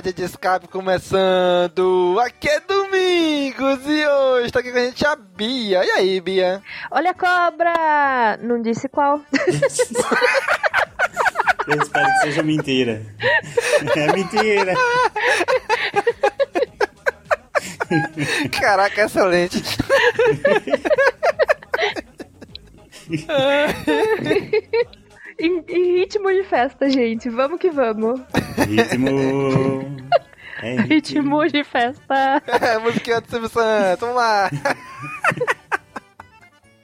Pod de escape começando! Aqui é Domingos e hoje tá aqui com a gente a Bia. E aí, Bia? Olha a cobra! Não disse qual. Eu espero que seja mentira. É mentira. Caraca, excelente! em, em ritmo de festa, gente. Vamos que vamos. Ritmo. É Ritmo de festa. É, musiquinha do Silvio Santos, vamos lá!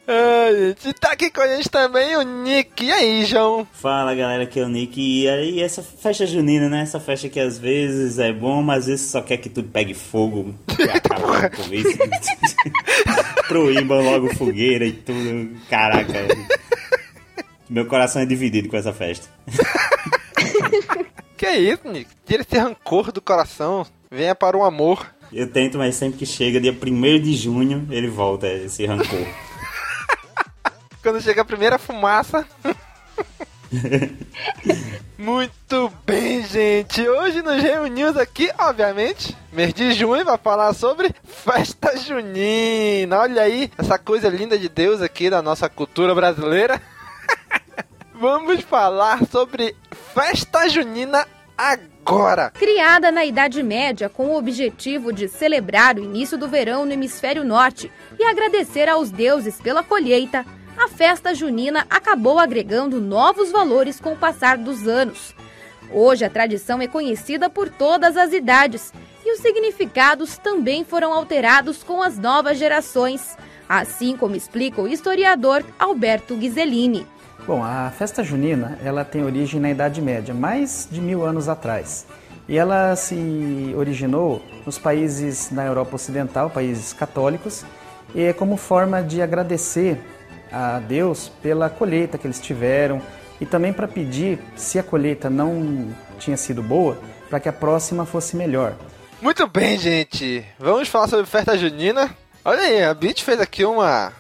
Ai, gente, tá aqui com a gente também o Nick. E aí, João? Fala galera, aqui é o Nick. E aí, essa festa junina, né? Essa festa que às vezes é bom, mas às vezes só quer que tudo pegue fogo acabe com isso. Proíbam logo fogueira e tudo. Caraca. Meu coração é dividido com essa festa. Que isso, Nick? Tira esse rancor do coração. Venha para o amor. Eu tento, mas sempre que chega dia 1 de junho, ele volta, esse rancor. Quando chega a primeira fumaça. Muito bem, gente. Hoje nos reunimos aqui, obviamente, mês de junho, vai falar sobre festa junina. Olha aí, essa coisa linda de Deus aqui da nossa cultura brasileira. Vamos falar sobre festa junina agora. Criada na Idade Média com o objetivo de celebrar o início do verão no hemisfério norte e agradecer aos deuses pela colheita, a festa junina acabou agregando novos valores com o passar dos anos. Hoje a tradição é conhecida por todas as idades e os significados também foram alterados com as novas gerações, assim como explica o historiador Alberto Ghiseline. Bom, a festa junina ela tem origem na Idade Média, mais de mil anos atrás. E ela se originou nos países da Europa Ocidental, países católicos, e é como forma de agradecer a Deus pela colheita que eles tiveram e também para pedir, se a colheita não tinha sido boa, para que a próxima fosse melhor. Muito bem, gente. Vamos falar sobre festa junina. Olha aí, a Beat fez aqui uma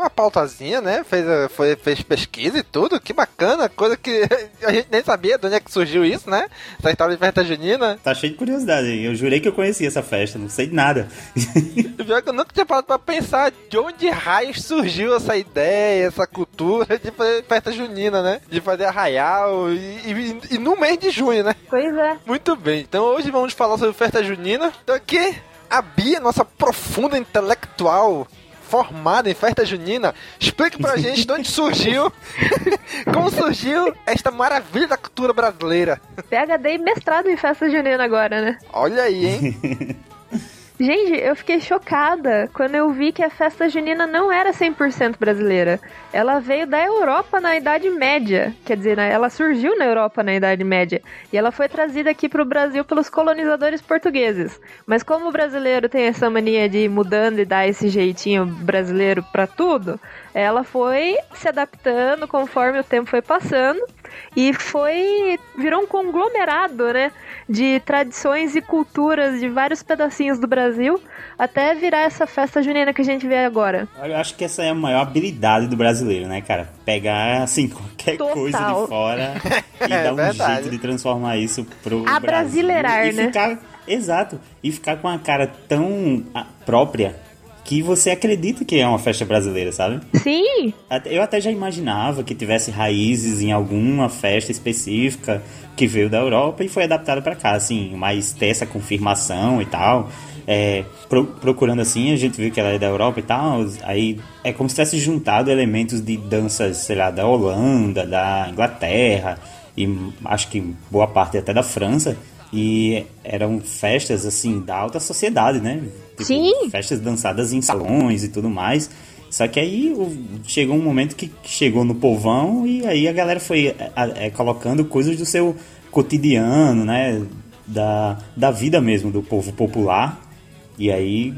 uma pautazinha, né? Fez, a- foi, fez pesquisa e tudo. Que bacana, coisa que a gente nem sabia de onde é que surgiu isso, né? Essa história de festa junina. Tá cheio de curiosidade. hein? Eu jurei que eu conhecia essa festa, não sei de nada. Pior que eu nunca tinha parado pra pensar de onde raios surgiu essa ideia, essa cultura de fazer festa junina, né? De fazer arraial e, e- e no mês de junho, né? Pois é. Muito bem, então hoje vamos falar sobre festa junina. Então aqui, a Bia, nossa profunda intelectual, formada em festa junina, explique pra gente de onde surgiu, como surgiu esta maravilha da cultura brasileira. PHD e mestrado em festa junina agora, né? Olha aí, hein? Gente, eu fiquei chocada quando eu vi que a festa junina não era 100% brasileira. Ela veio da Europa na Idade Média. Quer dizer, né, ela surgiu na Europa na Idade Média. E ela foi trazida aqui pro Brasil pelos colonizadores portugueses. Mas como o brasileiro tem essa mania de ir mudando e dar esse jeitinho brasileiro pra tudo, ela foi se adaptando conforme o tempo foi passando e foi virou um conglomerado, né, de tradições e culturas de vários pedacinhos do Brasil até virar essa festa junina que a gente vê agora. Eu acho que essa é a maior habilidade do brasileiro, né, cara? Pegar, assim, qualquer Total. coisa de fora e É dar um verdade. jeito de transformar isso pro Abrasileirar, Brasil. E né? ficar, exato. E ficar com a cara tão própria que você acredita que é uma festa brasileira, sabe? Sim, Eu até já imaginava que tivesse raízes em alguma festa específica que veio da Europa e foi adaptada para cá, assim, mas ter essa confirmação e tal. É, pro- procurando assim, a gente viu que ela é da Europa e tal, aí é como se tivesse juntado elementos de danças, sei lá, da Holanda, da Inglaterra e acho que boa parte até da França. E eram festas, assim, da alta sociedade, né? Tipo, Sim. Festas dançadas em salões e tudo mais. Só que aí chegou um momento que chegou no povão e aí a galera foi é, é, colocando coisas do seu cotidiano, né? Da, da vida mesmo do povo popular. E aí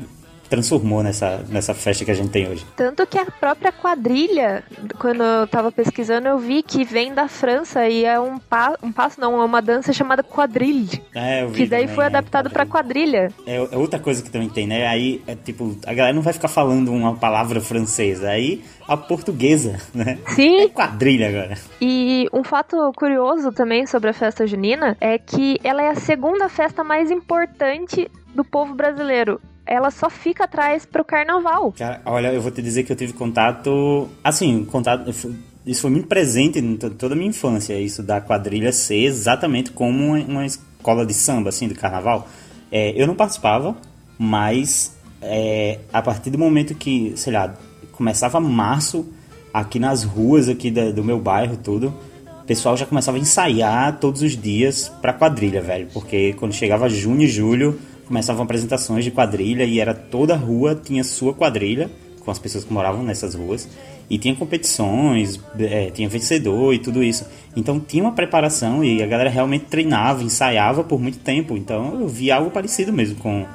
transformou nessa, nessa festa que a gente tem hoje. Tanto que a própria quadrilha, quando eu tava pesquisando, eu vi que vem da França e é um, pa um passo, não, é uma dança chamada quadrille. É, eu vi Que daí também, foi né, adaptado pra quadrilha. É, é outra coisa que também tem, né? Aí, é tipo, a galera não vai ficar falando uma palavra francesa, aí a portuguesa, né? É Sim, quadrilha agora. e um fato curioso também sobre a festa junina é que ela é a segunda festa mais importante do povo brasileiro. Ela só fica atrás pro carnaval. Cara, olha, eu vou te dizer que eu tive contato. Assim, contato. Isso foi muito presente em to- toda a minha infância, isso da quadrilha ser exatamente como uma- escola de samba, assim, de carnaval. É, eu não participava, mas é, a partir do momento que, sei lá, começava março, aqui nas ruas aqui da- do meu bairro, tudo, o pessoal já começava a ensaiar todos os dias pra quadrilha, velho. Porque quando chegava junho e julho, começavam apresentações de quadrilha e era toda rua tinha sua quadrilha, com as pessoas que moravam nessas ruas. E tinha competições, é, tinha vencedor e tudo isso. Então tinha uma preparação e a galera realmente treinava, ensaiava por muito tempo. Então eu vi algo parecido mesmo com,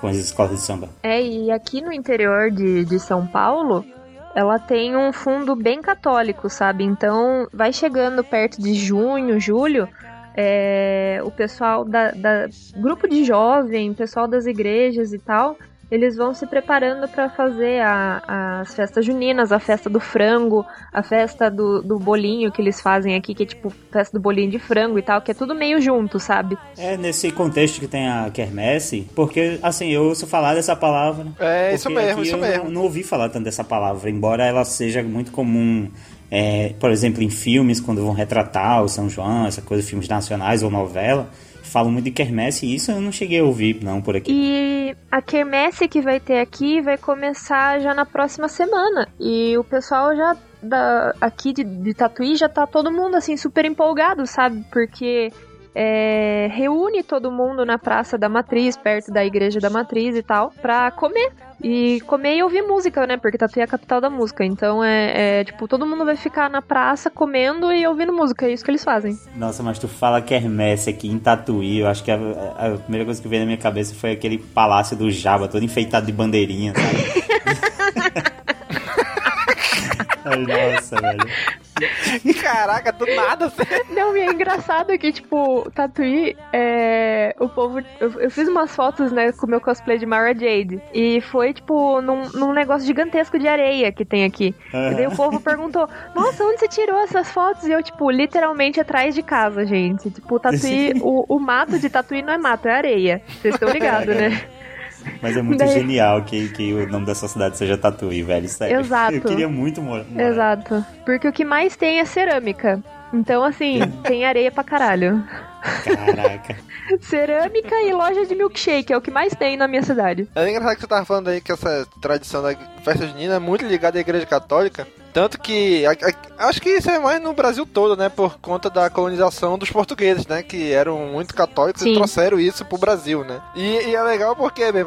com as escolas de samba. É, e aqui no interior de, de São Paulo, ela tem um fundo bem católico, sabe? Então, vai chegando perto de junho, julho, é, o pessoal da, da grupo de jovem, pessoal das igrejas e tal, eles vão se preparando para fazer a- as festas juninas, a festa do frango, a festa do, do bolinho que eles fazem aqui, que é tipo festa do bolinho de frango e tal, que é tudo meio junto, sabe? É nesse contexto que tem a quermesse, porque assim, eu ouço falar dessa palavra. É, isso porque mesmo, isso eu mesmo. Não, não ouvi falar tanto dessa palavra, embora ela seja muito comum, é, por exemplo, em filmes, quando vão retratar o São João, essa coisa, filmes nacionais ou novela, falam muito de quermesse e isso eu não cheguei a ouvir, não, por aqui. E a quermesse que vai ter aqui vai começar já na próxima semana. E o pessoal já da, aqui de, de Tatuí já tá todo mundo assim super empolgado, sabe? Porque é, reúne todo mundo na Praça da Matriz, perto da Igreja da Matriz e tal, pra comer. E comer e ouvir música, né? Porque Tatuí é a capital da música. Então é, é, tipo, todo mundo vai ficar na praça comendo e ouvindo música. É isso que eles fazem. Nossa, mas tu fala quermesse aqui em Tatuí, eu acho que a, a primeira coisa que veio na minha cabeça foi aquele palácio do Java, todo enfeitado de bandeirinha, sabe? Ai, Nossa, velho. Caraca, do nada. Não, e é engraçado que, tipo, Tatuí, é, o povo. Eu, eu fiz umas fotos, né, com o meu cosplay de Mara Jade. E foi, tipo, num, num negócio gigantesco de areia que tem aqui. E daí o povo perguntou: Nossa, onde você tirou essas fotos? E eu, tipo, literalmente atrás de casa, gente. Tipo, Tatuí, o, o mato de Tatuí não é mato, é areia. Vocês estão ligados, né? Mas é muito Daí- genial que, que o nome dessa cidade seja Tatuí, velho. Sério. Exato. Eu queria muito morar. Exato. Porque o que mais tem é cerâmica. Então, assim, tem areia pra caralho. Caraca. Cerâmica e loja de milkshake é o que mais tem na minha cidade. É engraçado que você tava falando aí que essa tradição da festa junina é muito ligada à igreja católica. Tanto que a- a- acho que isso é mais no Brasil todo, né? Por conta da colonização dos portugueses, né? Que eram muito católicos Sim. e trouxeram isso pro Brasil, né? E, e é legal porque, bem,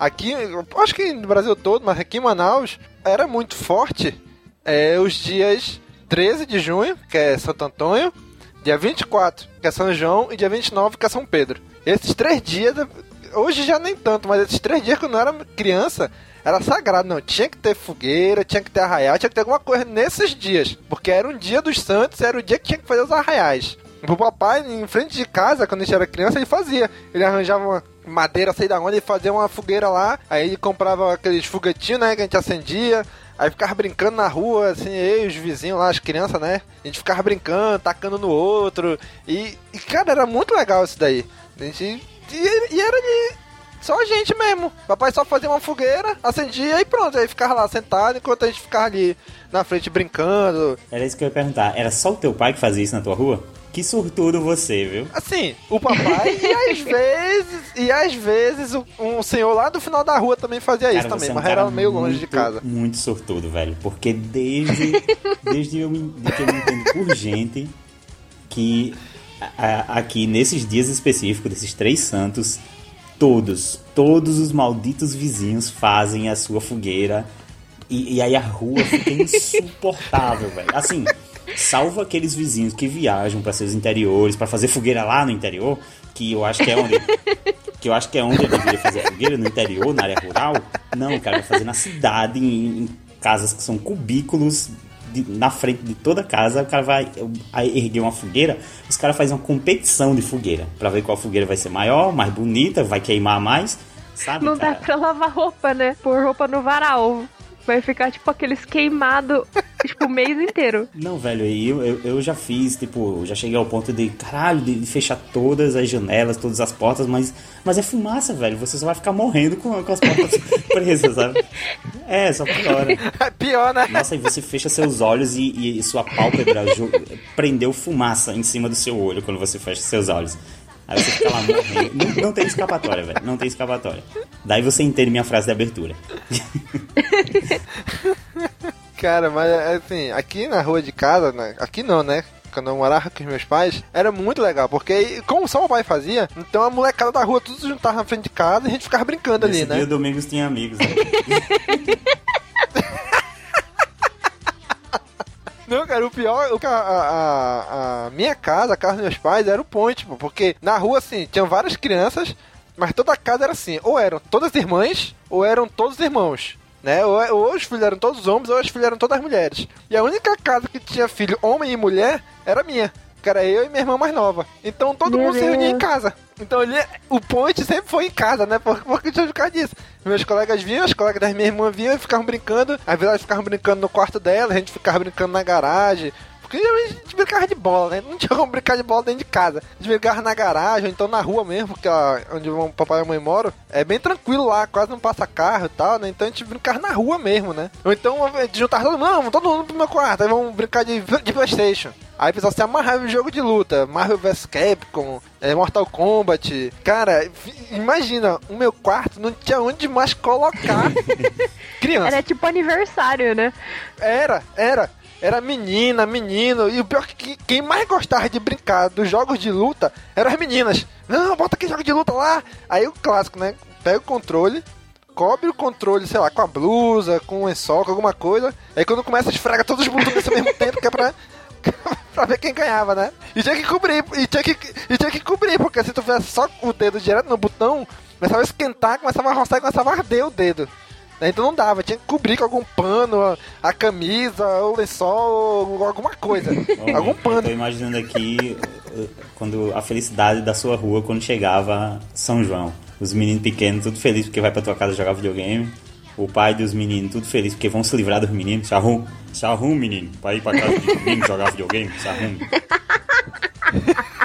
aqui, acho que no Brasil todo, mas aqui em Manaus, era muito forte é, os dias 13 de junho, que é Santo Antônio, dia 24, que é São João, e dia 29, que é São Pedro. Esses três dias, hoje já nem tanto, mas esses três dias quando eu era criança, era sagrado, não. Tinha que ter fogueira, tinha que ter arraial, tinha que ter alguma coisa nesses dias. Porque era um dia dos santos, era o dia que tinha que fazer os arraiais. O papai, em frente de casa, quando a gente era criança, ele fazia. Ele arranjava uma madeira, sei da onde, e fazia uma fogueira lá. Aí ele comprava aqueles foguetinhos, né, que a gente acendia. Aí ficava brincando na rua, assim, eu e os vizinhos lá, as crianças, né? A gente ficava brincando, tacando no outro. E, e cara, era muito legal isso daí. A gente, e, e era de só a gente mesmo. Papai só fazia uma fogueira, acendia e pronto. Aí ficava lá sentado enquanto a gente ficava ali na frente brincando. Era isso que eu ia perguntar. Era só o teu pai que fazia isso na tua rua? Que sortudo você, viu? Assim, o papai e às vezes, e às vezes um senhor lá do final da rua também fazia Cara, isso também, você é um mas era meio longe de muito, casa. Muito sortudo, velho. Porque desde, desde eu me, que eu me entendo por gente que a- a- aqui nesses dias específicos, desses três santos, todos, todos os malditos vizinhos fazem a sua fogueira e, e aí a rua fica insuportável, velho. Assim, salvo aqueles vizinhos que viajam para seus interiores, para fazer fogueira lá no interior, que eu acho que é onde que eu acho que é onde eu deveria fazer fogueira, no interior, na área rural. Não, cara, vai fazer na cidade, em, em casas que são cubículos, de- na frente de toda casa, o cara vai erguer uma fogueira, os caras fazem uma competição de fogueira, pra ver qual fogueira vai ser maior, mais bonita, vai queimar mais, sabe, Não dá cara? pra lavar roupa, né? Pôr roupa no varal. Vai ficar tipo aqueles queimados, tipo, o mês inteiro. Não, velho, eu, eu, eu já fiz, tipo, já cheguei ao ponto de, caralho, de, fechar todas as janelas, todas as portas, mas, mas é fumaça, velho. Você só vai ficar morrendo com, com as portas presas, sabe? É, só piora. É pior, né? Nossa, aí você fecha seus olhos e, e sua pálpebra prendeu fumaça em cima do seu olho quando você fecha seus olhos. Aí você fica lá morrendo. Não, não tem escapatória, velho. Não tem escapatória. Daí você entende minha frase de abertura. Cara, mas assim, aqui na rua de casa, né? aqui não, né? Quando eu morava com os meus pais, era muito legal, porque como só o pai fazia, então a molecada da rua tudo juntava na frente de casa e a gente ficava brincando ali, Nesse né? dia, Domingos tinha amigos. Né? Não, cara, o pior, o a, a- a minha casa, a casa dos meus pais, era o ponte, pô, porque na rua, assim, tinham várias crianças, mas toda casa era assim, ou eram todas irmãs, ou eram todos irmãos. Né? Ou, ou os filhos eram todos homens, ou as filhas eram todas mulheres. E a única casa que tinha filho homem e mulher era a minha. Que era eu e minha irmã mais nova. Então todo Meu mundo se reunia em Deus. casa. Então ele, o point sempre foi em casa, né? Por, por por causa disso. Meus colegas vinham, os colegas da minha irmã vinham e ficavam brincando. Às vezes elas ficavam brincando no quarto dela, a gente ficava brincando na garagem. Porque geralmente a gente brincava de bola, né? Não tinha como brincar de bola dentro de casa. A gente brincava na garagem, ou então na rua mesmo, porque lá onde o papai e a mãe moram, é bem tranquilo lá, quase não passa carro e tal, né? Então a gente brincava na rua mesmo, né? Ou então a gente juntava todo mundo, não, vamos todo mundo pro meu quarto, aí vamos brincar de, de Playstation. Aí pessoal se amarrava em jogo de luta, Marvel vs Capcom, é, Mortal Kombat. Cara, imagina, o meu quarto não tinha onde mais colocar criança. Era tipo aniversário, né? Era, era. Era menina, menino. E o pior é que quem mais gostava de brincar dos jogos de luta eram as meninas. Não, bota aquele jogo de luta lá. Aí o clássico, né? Pega o controle, cobre o controle, sei lá, com a blusa, com o lençol, com alguma coisa. Aí quando começa, esfrega todos os botões ao mesmo tempo, que é pra. pra ver quem ganhava, né? E tinha que cobrir, e tinha que, e tinha que cobrir, porque se tu fizesse só o dedo direto no botão, começava a esquentar, começava a roçar e começava a arder o dedo. Né? Então não dava, tinha que cobrir com algum pano, a, a camisa, o lençol, ou alguma coisa. algum Eu tô pano. imaginando aqui uh, quando a felicidade da sua rua quando chegava São João. Os meninos pequenos, tudo feliz porque vai pra tua casa jogar videogame. O pai dos meninos, tudo feliz porque vão se livrar dos meninos. Se arrum, se arrum, menino, pra ir pra casa de domingo jogar videogame. Se arrume.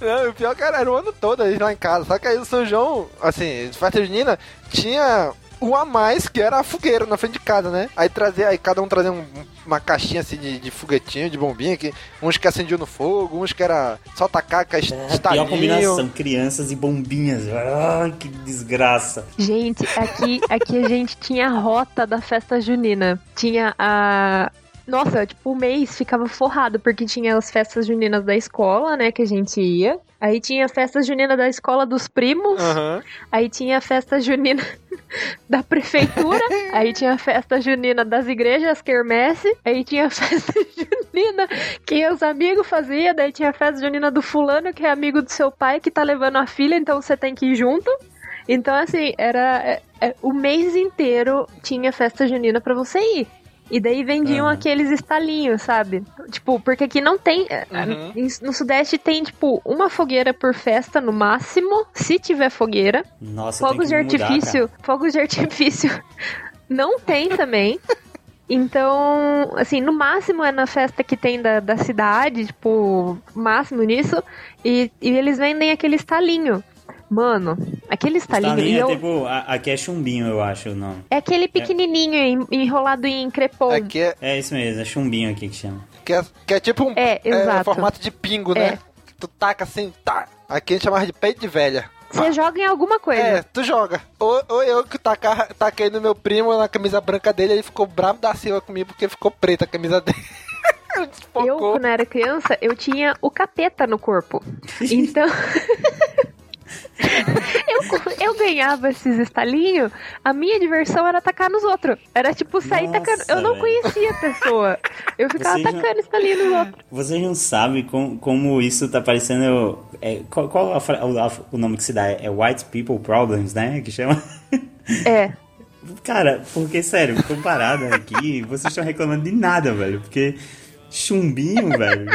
Não, o pior que era, era o ano todo eles lá em casa. Só que aí o São João, assim, de festa junina, tinha um a mais que era a fogueira na frente de casa, né? Aí trazia, aí cada um trazia um- uma caixinha assim de, de foguetinho, de bombinha, que, uns que acendiam no fogo, uns que era só tacar com a É, pior estalinho. combinação, crianças e bombinhas. Ai, que desgraça. Gente, aqui, aqui a gente tinha a rota da festa junina. Tinha a, Nossa, tipo, o mês ficava forrado, porque tinha as festas juninas da escola, né, que a gente ia. Aí tinha a festa junina da escola dos primos. Aham. Aí tinha a festa junina da prefeitura. aí tinha a festa junina das igrejas, quermesse. Aí tinha a festa junina que os amigos faziam. Daí tinha a festa junina do fulano, que é amigo do seu pai, que tá levando a filha, então você tem que ir junto. Então, assim, era. é, é, o mês inteiro tinha festa junina pra você ir. E daí vendiam Aham. aqueles estalinhos, sabe? Tipo, porque aqui não tem. é, Uhum. No Sudeste tem, tipo, uma fogueira por festa no máximo, se tiver fogueira. Nossa, Fogos de tem que mudar, artifício. fogos de artifício não tem também. Então, assim, no máximo é na festa que tem da, da cidade, tipo, máximo nisso. E, e eles vendem aquele estalinho. Mano, aquele estalinho. Estalinho é eu- tipo, a- aqui é chumbinho, eu acho o nome. É aquele pequenininho en- enrolado em crepom. Aqui é, É isso mesmo, é chumbinho aqui que chama. que é, que é tipo um É, exato. formato de pingo, É. né? Que tu taca assim, tá. Aqui a gente chamava de peito de velha. Você joga em alguma coisa. É, tu joga. Ou, ou eu que taca, taquei no meu primo na camisa branca dele, ele ficou bravo da Silva comigo porque ficou preta a camisa dele. Eu, quando era criança, eu tinha o capeta no corpo. Então. eu, eu ganhava esses estalinhos, a minha diversão era atacar nos outros. Era tipo sair Nossa, tacando. Eu não conhecia a pessoa. Eu ficava atacando estalinho nos outros. Vocês não sabem como, como isso tá parecendo. É, qual qual a- o nome que se dá? É White People Problems, né? Que chama. É. Cara, porque, sério, comparado aqui, vocês estão reclamando de nada, velho. Porque chumbinho, velho.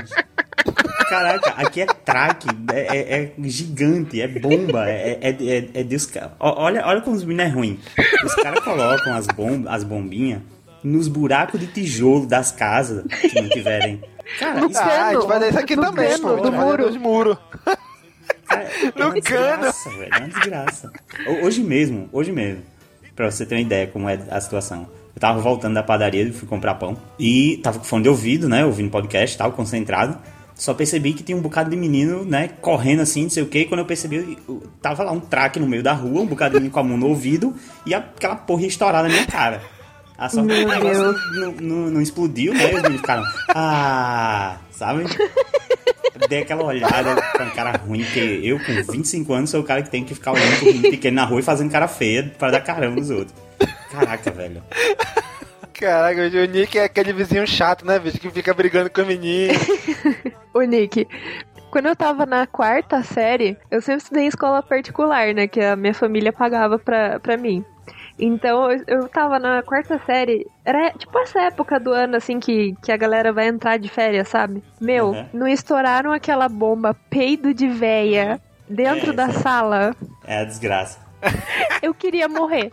Caraca, aqui é traque, é, é- é gigante, é bomba, é, é, é, é Deus. Olha, olha como os meninos é ruim. Os caras colocam as, bom, as bombinhas nos buracos de tijolo das casas, se não tiverem. Cara, isso Ah, a gente vai dar isso aqui cano, também, pô. cano, Do do muro. muro. Dos muros. Cara, é No uma desgraça, velho. É uma desgraça. Ho- Hoje mesmo, hoje mesmo. Pra você ter uma ideia como é a situação. Eu tava voltando da padaria e fui comprar pão. E tava com fone de ouvido, né? Ouvindo podcast e tal, concentrado. Só percebi que tinha um bocado de menino, né? Correndo assim, não sei o que. Quando eu percebi, eu- tava lá um traque no meio da rua, um bocado de menino com a mão no ouvido e aquela porra estourada na minha cara. A sorte que o negócio não, não- não explodiu, né? Os meninos ficaram, ah, sabe? Dei aquela olhada com a cara ruim, porque eu, com 25 anos, sou o cara que tem que ficar olhando pro menino pequeno na rua e fazendo cara feia pra dar caramba nos outros. Caraca, velho. Caraca, o Nick é aquele vizinho chato, né, bicho? Que fica brigando com o menino. Ô, Nick, quando eu tava na quarta série, eu sempre estudei em escola particular, né? Que a minha família pagava pra, pra mim. Então eu, tava na quarta série. Era tipo essa época do ano, assim, que, que a galera vai entrar de férias, sabe? Meu, Uhum. não estouraram aquela bomba peido de véia dentro É, da sala. É a desgraça. Eu queria morrer.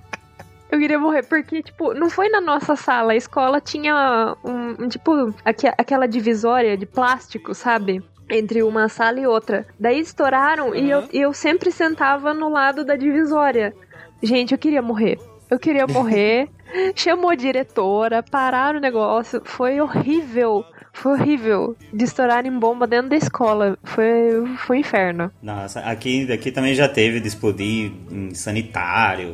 Eu queria morrer, porque, tipo, não foi na nossa sala. A escola tinha um, um, tipo, aque- aquela divisória de plástico, sabe? Entre uma sala e outra. Daí estouraram e eu, e eu sempre sentava no lado da divisória. Gente, eu queria morrer. Eu queria morrer. Chamou a diretora, pararam o negócio. Foi horrível. Foi horrível de estourar em bomba dentro da escola. Foi, foi um inferno. Nossa, aqui, aqui também já teve de explodir em sanitário,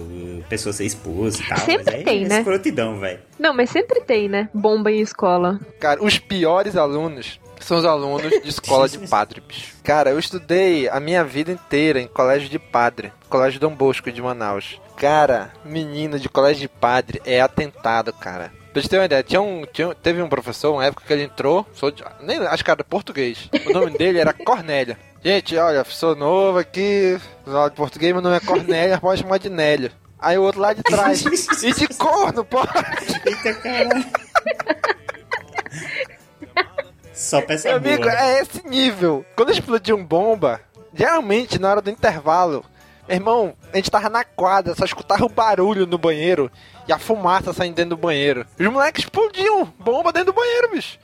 pessoa ser expulsa e tal. Sempre tem, é né? escrotidão, velho. Não, mas sempre tem, né? Bomba em escola. Cara, os piores alunos são os alunos de escola de padre, bicho. Cara, eu estudei a minha vida inteira em colégio de padre. Colégio Dom Bosco de Manaus. Cara, menino de colégio de padre é atentado, cara. Pra gente ter uma ideia, tinha um, tinha, teve um professor, uma época que ele entrou, sou de, nem, acho que era português. O nome dele era Cornélia. Gente, olha, sou novo aqui, aula de português, meu nome é Cornélia, pode chamar de Nélio. Aí o outro lá de trás. e de corno, pô! Eita caralho. Só peça Meu boa. amigo, é esse nível. Quando explodiu um bomba, geralmente na hora do intervalo, meu irmão, a gente tava na quadra, só escutava o barulho no banheiro e a fumaça saindo dentro do banheiro. Os moleques explodiam bomba dentro do banheiro, bicho.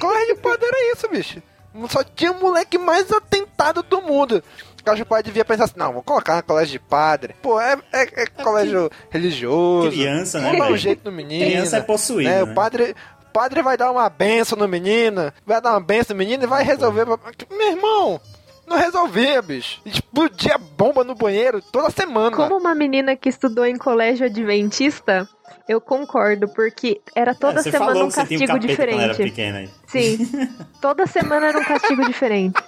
Colégio de padre era isso, bicho. Só tinha o moleque mais atentado do mundo. O colégio de padre devia pensar assim, não, vou colocar no colégio de padre. Pô, é, é- é colégio religioso. Criança, né, Vamos dar um jeito no menino. Criança é possuída, né? né? O padre, o padre vai dar uma benção no menino, vai dar uma benção no menino e vai resolver. Meu irmão, Não resolvia, bicho. Explodia bomba no banheiro toda semana. Como uma menina que estudou em colégio adventista, eu concordo, porque era toda É, semana um um castigo capeta quando era diferente. pequena aí. Sim. Toda semana era um castigo diferente.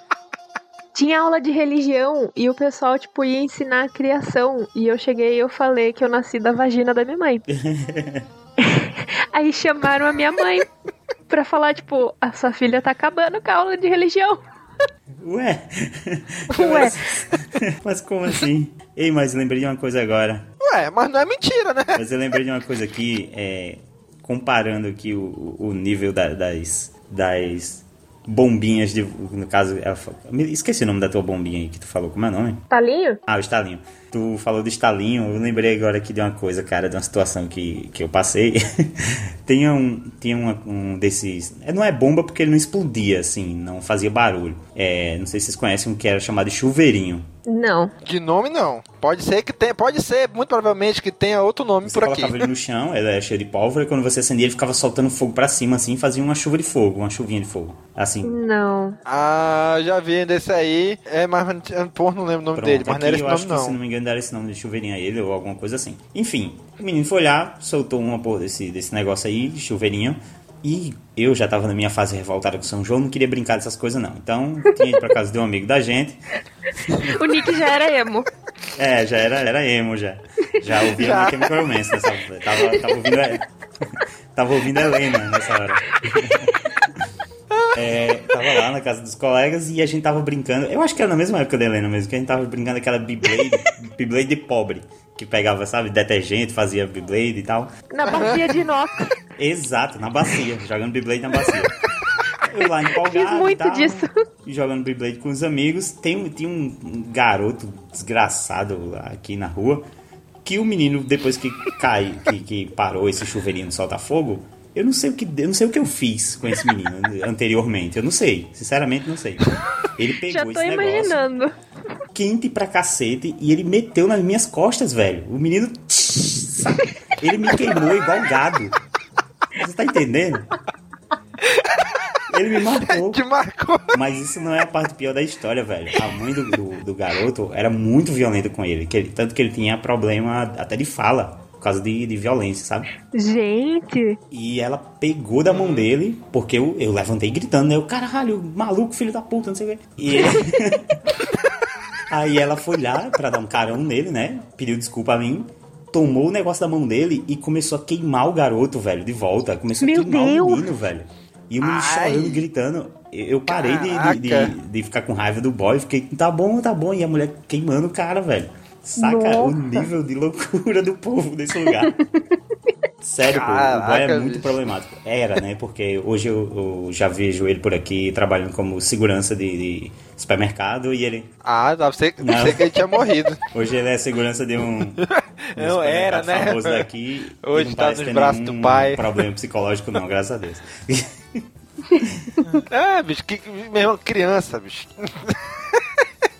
Tinha aula de religião e o pessoal, tipo, ia ensinar a criação. E eu cheguei e eu falei que eu nasci da vagina da minha mãe. Aí chamaram a minha mãe pra falar, tipo, a sua filha tá acabando com a aula de religião. Ué? Ué. Mas, como assim? Ei, mas lembrei de uma coisa agora. Ué, mas não é mentira, né? Mas eu lembrei de uma coisa aqui, é, comparando aqui o, o nível da- das, das bombinhas, de, no caso, ela esqueci o nome da tua bombinha aí que tu falou, como é o nome? Talinho? Ah, o estalinho. Tu falou do estalinho, eu lembrei agora aqui de uma coisa, cara, de uma situação que, que eu passei. tinha um, tinha uma- um desses. é, Não é bomba porque ele não explodia, assim, não fazia barulho. É, não sei se vocês conhecem um que era chamado de chuveirinho. Não. De nome não. Pode ser que tenha, pode ser, muito provavelmente que tenha outro nome Você por aqui. colocava ele no chão, ele era cheio de pólvora, e quando você acendia, ele ficava soltando fogo pra cima, assim, e fazia uma chuva de fogo, uma chuvinha de fogo. Assim. Não. Ah, já vi desse aí. É, mas pô, não lembro o nome Pronto, dele, mas não era esse eu nome acho que, se não não. me engano, era esse nome de chuveirinho a ele, ou alguma coisa assim. Enfim, o menino foi lá, soltou uma porra desse, desse negócio aí, de chuveirinho, e eu já tava na minha fase revoltada com São João, não queria brincar dessas coisas não. Então, tinha ido pra casa de um amigo da gente, O Nick já era emo. É, já era, era emo já. Já ouvia Já. My Chemical Romance nessa hora. Tava, tava ouvindo tava ouvindo Helena nessa hora. É, tava lá na casa dos colegas e a gente tava brincando. Eu acho que era na mesma época da Helena mesmo, que a gente tava brincando aquela Beyblade, Beyblade de pobre. Que pegava, sabe, detergente, fazia Beyblade e tal. Na bacia de inox. Exato, na bacia, jogando Beyblade na bacia. Eu lá empolgado Fiz e muito tal, disso. e jogando Beyblade com os amigos. Tem, um- tinha um garoto desgraçado lá aqui na rua, que o menino, depois que cai, que, que parou esse chuveirinho no solta-fogo, eu não sei o que eu não sei o que eu fiz com esse menino anteriormente. Eu não sei, sinceramente não sei. Ele pegou Já tô esse negócio imaginando. quente pra cacete e ele meteu nas minhas costas, velho. O menino. Ele me queimou igual gado. Você tá entendendo? Ele me marcou. Te marcou. Mas isso não é a parte pior da história, velho. A mãe do, do, do garoto era muito violenta com ele, que ele- Tanto que ele tinha problema até de fala, causa de, de violência, sabe? Gente. E ela pegou da mão dele, porque eu, eu levantei gritando, né? Eu, caralho, maluco, filho da puta, não sei o quê. E ele... Aí ela foi lá pra dar um carão nele, né? Pediu desculpa a mim. Tomou o negócio da mão dele e começou a queimar o garoto, velho, de volta. Começou Meu a queimar Deus! o menino, velho. E o menino Ai. chorando, gritando. Eu parei de, de, de, de ficar com raiva do boy. Fiquei, tá bom, tá bom. E a mulher queimando o cara, velho. Saca o Nossa. nível de loucura do povo desse lugar. Sério, pô, o boy Caraca, é muito bicho. problemático. Era, né? Porque hoje eu, eu já vejo ele por aqui trabalhando como segurança de, de supermercado e ele. Ah, dá pra ser, Não. pensei que ele tinha morrido. Hoje ele é segurança de um. um Não, era, né? famoso daqui. Hoje não tá nos braços do pai. problema psicológico, não, graças a Deus. É, bicho, que, meu irmão, criança, bicho.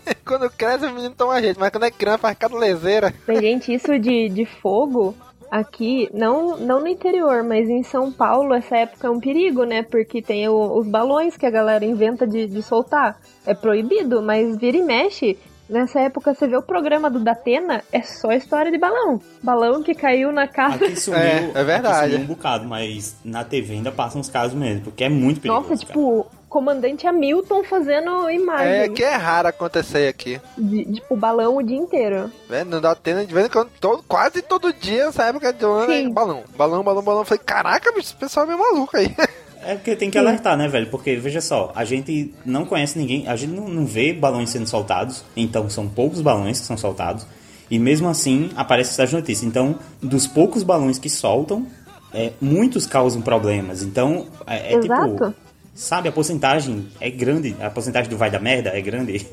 quando cresce, o menino toma jeito, mas quando é criança, faz cada leseira. Mas, gente, isso de, de fogo aqui, não, não no interior, mas em São Paulo, essa época é um perigo, né? Porque tem o- os balões que a galera inventa de, de soltar. É proibido, mas vira e mexe. Nessa época, você vê o programa do Datena, é só história de balão. Balão que caiu na casa. Aqui sumiu, É, é verdade. aqui sumiu um bocado, mas na TV ainda passam uns casos mesmo, porque é muito perigoso. Nossa, cara. tipo, comandante Hamilton fazendo imagem É que é raro acontecer aqui. de, tipo, balão o dia inteiro. Né? Não dá tendo de vez em quando, todo, quase todo dia, essa época de ano é balão. Balão, balão, balão. Eu falei, caraca, bicho, esse pessoal é meio maluco aí. É porque tem que alertar, né, velho? Porque, veja só, a gente não conhece ninguém, a gente não, não vê balões sendo soltados, então são poucos balões que são soltados, e mesmo assim aparece essas notícias. Então, dos poucos balões que soltam, é, muitos causam problemas. Então, é, é Exato. tipo. Sabe, a porcentagem é grande, a porcentagem do vai da merda é grande.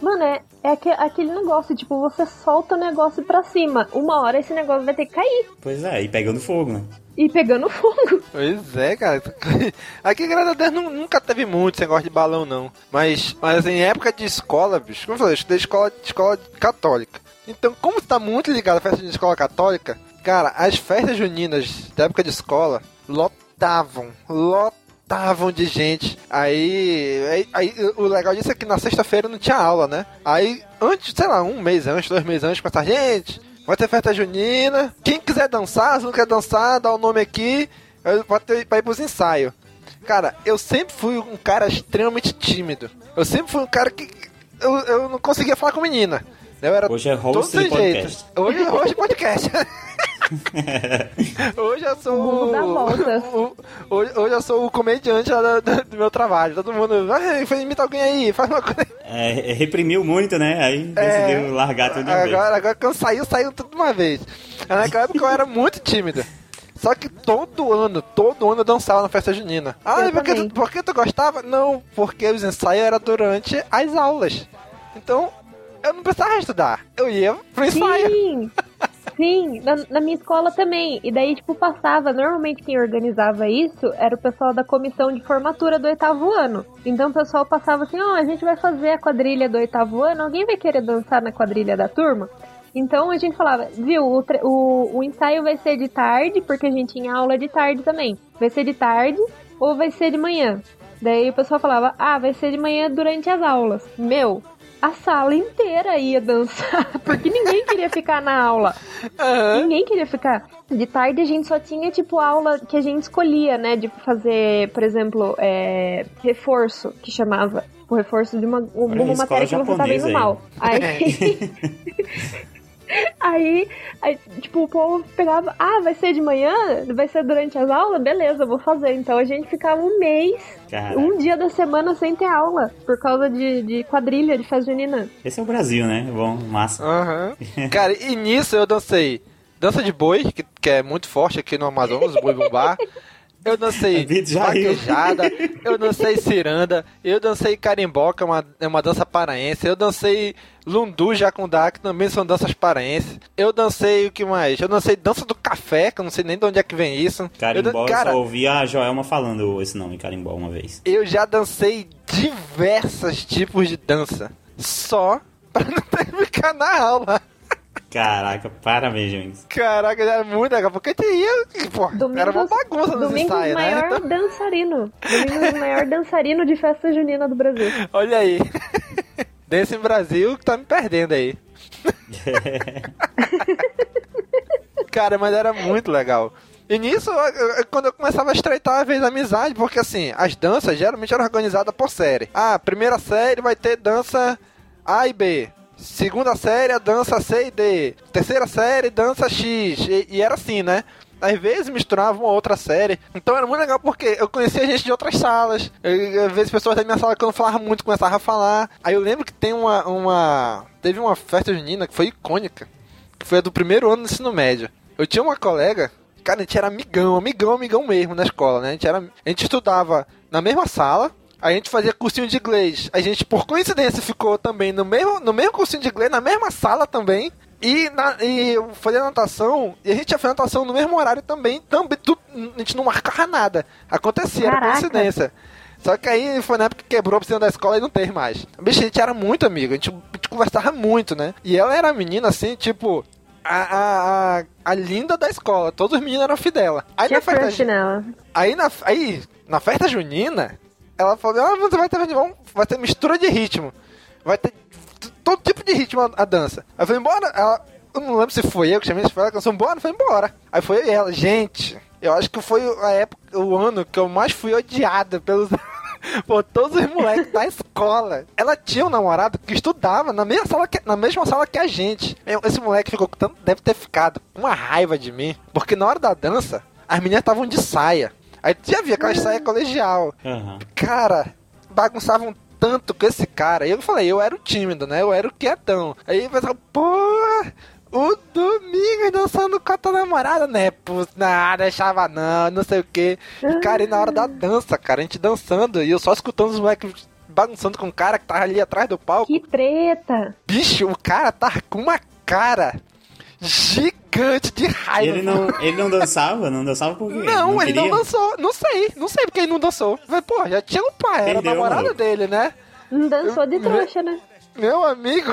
Mano, é, é aque- aquele negócio, tipo, você solta o negócio pra cima. Uma hora esse negócio vai ter que cair. pois é, e pegando fogo, né? E pegando fogo. Pois é, cara. Aqui, graças a Deus, nu- nunca teve muito esse negócio de balão, não. Mas, mas assim, em época de escola, bicho, como eu falei, eu estudei escola, escola católica. Então, como está muito ligado à festa de escola católica, cara, as festas juninas da época de escola lotavam, lotavam de gente. Aí, aí, aí o legal disso é que na sexta-feira não tinha aula, né? Aí, antes, sei lá, um mês antes, dois meses antes, começar, gente, vai ter festa junina. Quem quiser dançar, se não quer dançar, dá o nome aqui, pode ter, pra ir pros ensaios. Cara, eu sempre fui um cara extremamente tímido. Eu sempre fui um cara que. Eu, eu não conseguia falar com menina. Eu era Hoje é host todo de podcast. Hoje, hoje é podcast. hoje eu sou O mundo dá volta. o- hoje, hoje eu sou o comediante lá do, do meu trabalho. Todo mundo. Ah, foi imitar alguém aí, faz uma coisa. É, reprimiu muito, né? Aí decidiu largar tudo de uma vez. Agora, agora quando saiu, saiu tudo de uma vez. Naquela época eu era muito tímido. Só que todo ano, todo ano eu dançava na festa junina. Ah, Eu e por que, também. tu, por que tu gostava? Não, porque os ensaios eram durante as aulas. Então, eu não precisava estudar. Eu ia pro ensaio. Sim! Sim, na, na minha escola também. E daí, tipo, passava. Normalmente quem organizava isso era o pessoal da comissão de formatura do oitavo ano. Então o pessoal passava assim: ó, a gente vai fazer a quadrilha do oitavo ano, alguém vai querer dançar na quadrilha da turma? Então a gente falava, viu, o, o, o ensaio vai ser de tarde, porque a gente tinha aula de tarde também. Vai ser de tarde ou vai ser de manhã? Daí o pessoal falava, ah, vai ser de manhã durante as aulas. Meu, a sala inteira ia dançar, porque ninguém queria ficar na aula. Ninguém queria ficar. De tarde a gente só tinha, tipo, aula que a gente escolhia, né? De fazer, por exemplo, é, reforço, que chamava. O reforço de uma, escola matéria que você indo aí. mal. Aí. Aí, aí, tipo, o povo pegava, ah, vai ser de manhã? Vai ser durante as aulas? Beleza, vou fazer. Então a gente ficava um mês, Cara, um dia da semana sem ter aula, por causa de, de quadrilha, de festa junina. esse é o Brasil, né? Bom, massa. Aham. Cara, e nisso eu dancei dança de boi, que, que é muito forte aqui no Amazonas, boi bumbá. Eu dancei vaquejada, eu dancei ciranda, eu dancei carimbó, que é uma, é uma dança paraense, eu dancei lundu jacundá, que também são danças paraenses. Eu dancei o que mais? Eu dancei dança do café, que eu não sei nem de onde é que vem isso. Eu Carimbó, dan- eu cara, só ouvi a Joelma falando esse nome, Carimbó, uma vez. eu já dancei diversos tipos de dança, só pra não ter que ficar na aula. Caraca, parabéns, Jones. Caraca, era muito legal, porque tinha, pô, Domingos, era uma bagunça nos Domingos ensaios, né? maior Então, dançarino. Domingos maior dançarino de festa junina do Brasil. olha aí. Desse Brasil que tá me perdendo aí. Cara, mas era muito legal. E nisso, eu- eu- quando eu começava a estreitar, às vezes, a amizade, porque assim, as danças geralmente eram organizadas por série. Ah, primeira série vai ter dança A e B. Segunda série, dança C e D. Terceira série, dança X. E, e era assim, né? Às vezes misturava uma outra série. Então era muito legal porque eu conhecia gente de outras salas. Às vezes pessoas da minha sala que eu não falava muito começavam a falar. Aí eu lembro que tem uma. uma teve uma festa junina que foi icônica. Que foi a do primeiro ano do ensino médio. Eu tinha uma colega, cara, a gente era amigão, amigão, amigão mesmo na escola, né? A gente, era, a gente estudava na mesma sala, a gente fazia cursinho de inglês. A gente, por coincidência, ficou também no mesmo, no mesmo cursinho de inglês, na mesma sala também. E, na, e eu fazia natação, e a gente ia fazer natação no mesmo horário também. também tu- a gente não marcava nada. Acontecia, era Caraca. coincidência. Só que aí foi na época que quebrou a piscina da escola e não teve mais. Bicho, a gente era muito amigo, a gente, a gente conversava muito, né? E ela era menina assim, tipo, a, a, a, linda da escola. Todos os meninos eram filhos dela. Aí Tinha na festa, nela. aí na, aí, na festa junina, ela falou: ah, você vai ter, vai ter mistura de ritmo. Vai ter todo tipo de ritmo a, a dança. Aí falei, embora. Ela, eu não lembro se foi eu que chamei, se foi ela que canção, bora, foi embora. Aí foi eu e ela, gente. Eu acho que foi a época, o ano que eu mais fui odiada pelos. Por todos os moleques da escola. Ela tinha um namorado que estudava na mesma sala que, na mesma sala que a gente. Esse moleque ficou deve ter ficado com uma raiva de mim. Porque na hora da dança, as meninas estavam de saia. Aí tu já via aquela saia colegial. Aham. Cara, bagunçavam tanto com esse cara. E eu falei, eu era o tímido, né? Eu era o quietão. Aí o pessoal, pô, o Domingos dançando com a tua namorada, né? Pô, não, deixava não, não sei o que. Cara, e na hora da dança, cara, a gente dançando e eu só escutando os moleques bagunçando com o cara que tava ali atrás do palco. Que treta! Bicho, o cara tava com uma cara gigante de raiva. ele não, ele não dançava? Não dançava por quê? Não, ele não queria? dançou. Não sei, não sei porque ele não dançou. Mas, pô, já tinha um pai, era namorado maluco. dele, né? Não dançou de trouxa, né? Meu amigo,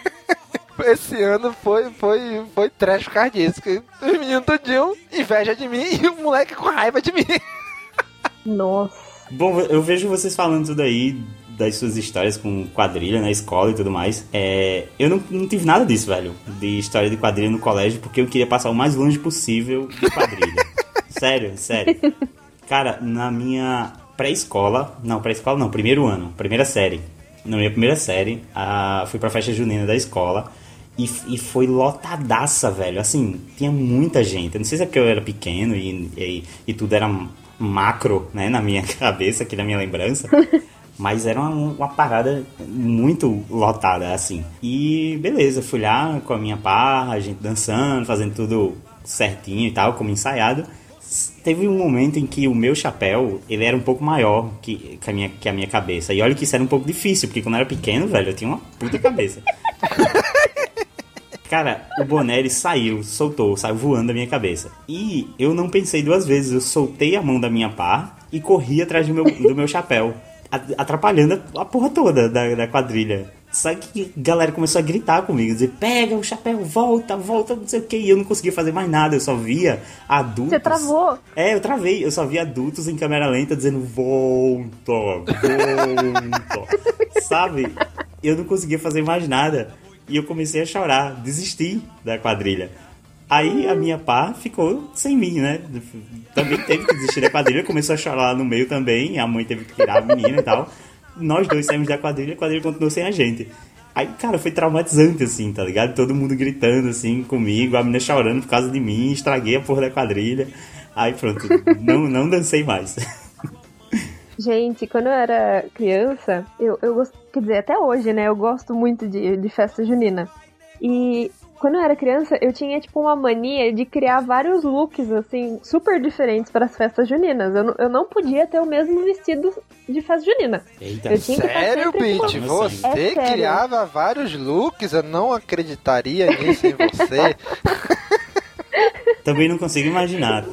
esse ano foi, foi, foi trash por causa disso. que Os meninos tudinho inveja de mim e o moleque com raiva de mim. Nossa. Bom, eu vejo vocês falando tudo aí das suas histórias com quadrilha na escola e tudo mais. É, eu não, não tive nada disso, velho, de história de quadrilha no colégio, porque eu queria passar o mais longe possível de quadrilha. sério, sério. Cara, na minha pré-escola, não, pré-escola não, primeiro ano, primeira série. Na minha primeira série, a, fui pra festa junina da escola e, e foi lotadaça, velho. Assim, tinha muita gente. Eu não sei se é porque eu era pequeno e, e, e tudo era macro, né, na minha cabeça, aqui na minha lembrança. Mas era uma, uma, parada muito lotada, assim. E beleza, fui lá com a minha parra, a gente dançando, fazendo tudo certinho e tal, como ensaiado. Teve um momento em que o meu chapéu, ele era um pouco maior que, que, a, minha, que a minha cabeça. E olha que isso era um pouco difícil, porque quando eu era pequeno, velho, eu tinha uma puta cabeça. Cara, o boné ele saiu, soltou, saiu voando da minha cabeça. E eu não pensei duas vezes, eu soltei a mão da minha pá e corri atrás do meu, do meu chapéu atrapalhando a porra toda da, da quadrilha. Só que a galera começou a gritar comigo, dizer, pega o chapéu, volta, volta, não sei o que. E eu não conseguia fazer mais nada, eu só via adultos. Você travou? É, eu travei, eu só via adultos em câmera lenta dizendo, volta, volta. Sabe? Eu não conseguia fazer mais nada. E eu comecei a chorar, desisti da quadrilha. Aí a minha pá ficou sem mim, né? Também teve que desistir da quadrilha, começou a chorar lá no meio também, a mãe teve que tirar a menina e tal. Nós dois saímos da quadrilha, a quadrilha continuou sem a gente. Aí, cara, foi traumatizante, assim, tá ligado? Todo mundo gritando, assim, comigo, a menina chorando por causa de mim, estraguei a porra da quadrilha. Aí, pronto, não, não dancei mais. Gente, quando eu era criança, eu, eu gosto, quer dizer, até hoje, né, eu gosto muito de, de festa junina. E quando eu era criança, eu tinha, tipo, uma mania de criar vários looks, assim, super diferentes para as festas juninas. Eu, eu não podia ter o mesmo vestido de festa junina. Eita, eu tinha sério, Pete? Você é criava vários looks? Eu não acreditaria nisso em você. Também não consigo imaginar.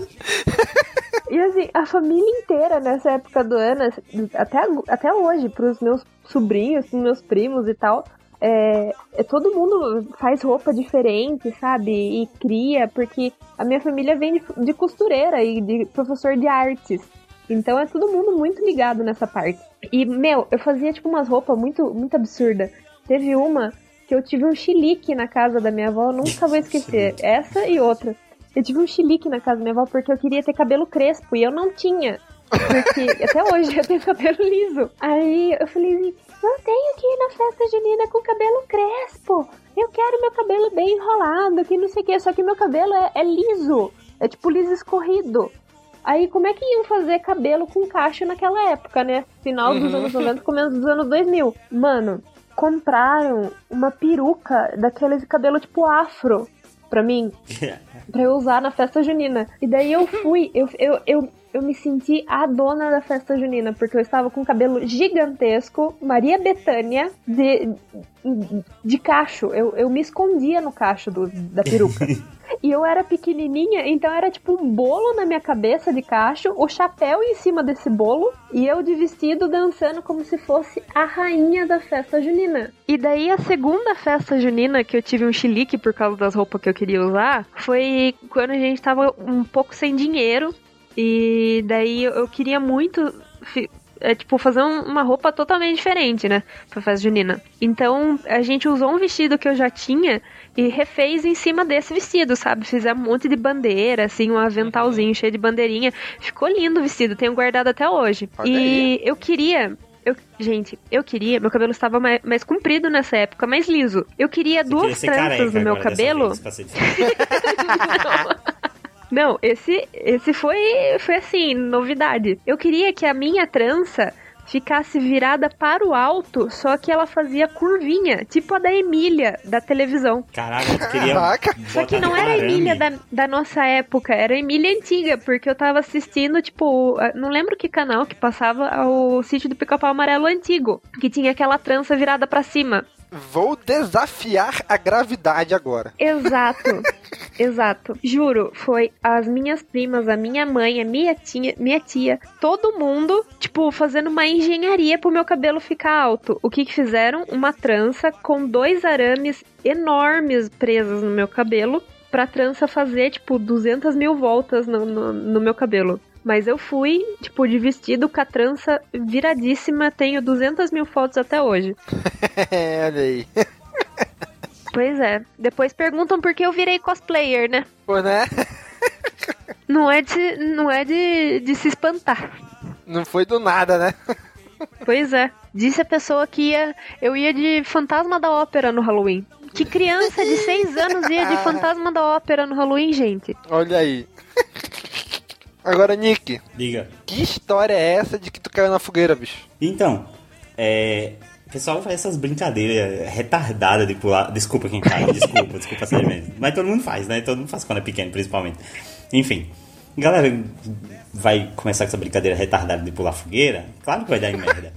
E assim, a família inteira nessa época do ano, até, até hoje, pros meus sobrinhos, pros meus primos e tal, é, é, todo mundo faz roupa diferente, sabe? E cria, porque a minha família vem de, de, costureira e de professor de artes. Então é todo mundo muito ligado nessa parte. E, meu, eu fazia tipo umas roupas muito, muito absurdas. Teve uma que eu tive um chilique na casa da minha avó, nunca vou esquecer. Essa e outra. Eu tive um chilique na casa da minha avó porque eu queria ter cabelo crespo e eu não tinha. Porque até hoje eu tenho cabelo liso. Aí eu falei assim, não tenho que ir na festa junina com cabelo crespo. Eu quero meu cabelo bem enrolado, que não sei o que. Só que meu cabelo é, é liso. É tipo liso escorrido. Aí, como é que iam fazer cabelo com cacho naquela época, né? Final dos uhum. anos 90, começo dos anos 2000. Mano, compraram uma peruca daqueles cabelo tipo afro pra mim. pra eu usar na festa junina. E daí eu fui, eu, eu, eu eu me senti a dona da festa junina, porque eu estava com cabelo gigantesco, Maria Betânia, de, de cacho. Eu, eu me escondia no cacho do, da peruca. e eu era pequenininha, então era tipo um bolo na minha cabeça de cacho, o chapéu em cima desse bolo e eu de vestido dançando como se fosse a rainha da festa junina. E daí a segunda festa junina que eu tive um chilique por causa das roupas que eu queria usar foi quando a gente tava um pouco sem dinheiro e daí eu queria muito é, tipo, fazer um, uma roupa totalmente diferente, né? Pra festa junina. Então, a gente usou um vestido que eu já tinha e refez em cima desse vestido, sabe? Fizemos um monte de bandeira, assim, um aventalzinho cheio de bandeirinha. Ficou lindo o vestido, tenho guardado até hoje. E eu queria. Eu, gente, eu queria. Meu cabelo estava mais, mais comprido nessa época, mais liso. Eu queria Você duas tranças no meu cabelo. Vez, Não, esse, esse foi, foi assim, novidade. Eu queria que a minha trança ficasse virada para o alto, só que ela fazia curvinha, tipo a da Emília, da televisão. Caraca, eu queria. Só que não era a Emília da, da nossa época, era a Emília antiga, porque eu tava assistindo, tipo, não lembro que canal que passava o sítio do pica-pau amarelo antigo, que tinha aquela trança virada para cima. Vou desafiar a gravidade agora. Exato. Exato. Juro, foi as minhas primas, a minha mãe, a minha tia, minha tia, todo mundo, tipo, fazendo uma engenharia pro meu cabelo ficar alto. O que que fizeram? Uma trança com dois arames enormes presos no meu cabelo pra trança fazer, tipo, 200 mil voltas no, no, no meu cabelo. Mas eu fui, tipo, de vestido com a trança viradíssima, tenho 200 mil fotos até hoje. Olha aí. Pois é. Depois perguntam por que eu virei cosplayer, né? Pô, né? Não é de, não é de, de se espantar. Não foi do nada, né? Pois é. Disse a pessoa que ia, eu ia de fantasma da ópera no Halloween. Que criança de 6 anos ia de fantasma da ópera no Halloween, gente? Olha aí. Agora, Nick, Diga. que história é essa de que tu caiu na fogueira, bicho? Então, é. O pessoal faz essas brincadeiras retardadas de pular. Desculpa quem cai, desculpa, desculpa sério mesmo. Mas todo mundo faz, né? Todo mundo faz quando é pequeno, principalmente. Enfim. Galera vai começar com essa brincadeira retardada de pular fogueira? Claro que vai dar em merda.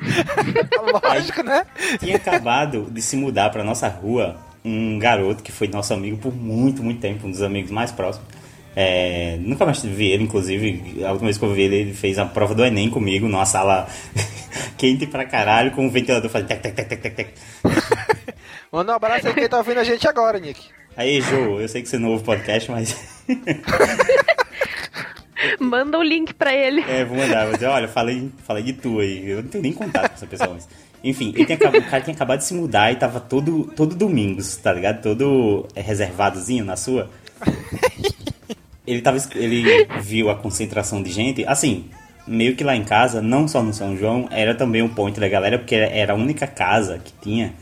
Lógico, né? Tinha acabado de se mudar pra nossa rua um garoto que foi nosso amigo por muito, muito tempo, um dos amigos mais próximos. É, nunca mais vi ele, inclusive, a última vez que eu vi ele, ele fez a prova do Enem comigo, numa sala quente pra caralho, com o ventilador fazendo tec, tec, tec, tec, tec, tec. Manda um abraço aí quem tá ouvindo a gente agora, Nick. Aí, Jô, eu sei que você não ouve podcast, mas. Manda o link pra ele. É, vou mandar. Vou dizer, olha, falei, falei de tu aí. Eu não tenho nem contato com essa pessoa. Mas... Enfim, ele tinha acabado- o cara tinha acabado de se mudar e tava todo, todo domingo, tá ligado? Todo reservadozinho na sua. Ele, tava, ele viu a concentração de gente. Assim, meio que lá em casa, não só no São João, era também um ponto da galera, porque era a única casa que tinha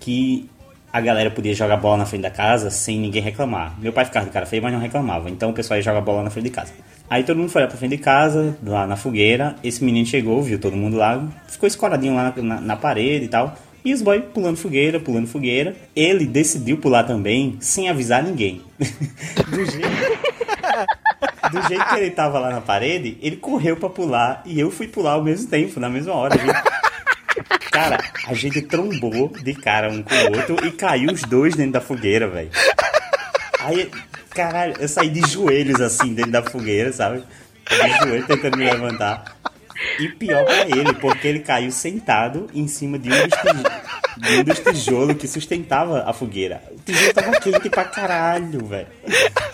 que a galera podia jogar bola na frente da casa sem ninguém reclamar. Meu pai ficava de cara feio, mas não reclamava. Então o pessoal ia jogar bola na frente de casa. Aí todo mundo foi lá pra frente de casa, lá na fogueira. Esse menino chegou, viu todo mundo lá, ficou escoradinho lá na, na- na parede e tal. E os boys pulando fogueira, pulando fogueira. Ele decidiu pular também, sem avisar ninguém. Do jeito, do jeito que ele tava lá na parede, ele correu pra pular e eu fui pular ao mesmo tempo, na mesma hora. gente. Cara, a gente trombou de cara um com o outro e caiu os dois dentro da fogueira, velho. Aí, caralho, eu saí de joelhos assim dentro da fogueira, sabe? De joelhos tentando me levantar. E pior pra ele, porque ele caiu sentado em cima de um dos, tij- de um dos tijolos que sustentava a fogueira. O tijolo tava quente pra caralho, velho.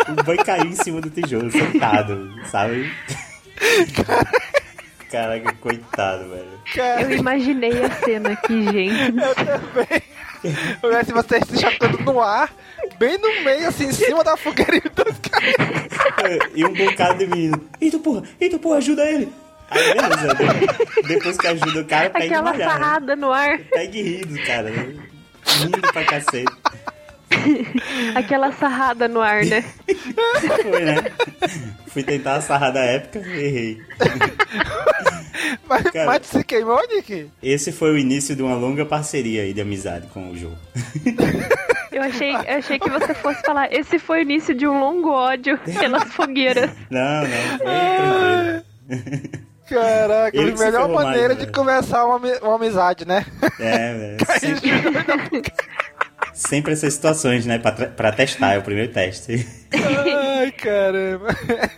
O boy caiu em cima do tijolo, sentado, sabe? Caraca, coitado, velho. Eu imaginei a cena aqui, gente. Olha se você se chocando no ar, bem no meio, assim, em cima da fogueira e dois caras. E um bocado de menino. Eita porra, eita porra, ajuda ele. Aí beleza, de- depois que ajuda o cara, pega Aquela e malhar, né? sarrada no ar. Pega rindo, cara. né? Rindo pra cacete. Aquela sarrada no ar, né? Foi, né? Fui tentar a sarrada épica e errei. Mas, Cara. mas se queimou, Nick? Esse foi o início de uma longa parceria aí de amizade com o jogo. Eu achei, eu achei que você fosse falar. Esse foi o início de um longo ódio pelas fogueiras. Não, não, foi tranquilo. Caraca, Ele a melhor ferrou mais, maneira velho. de começar uma, uma amizade, né? É, velho. Sempre, sempre essas situações, né? Pra, pra testar, é o primeiro teste. Ai, caramba.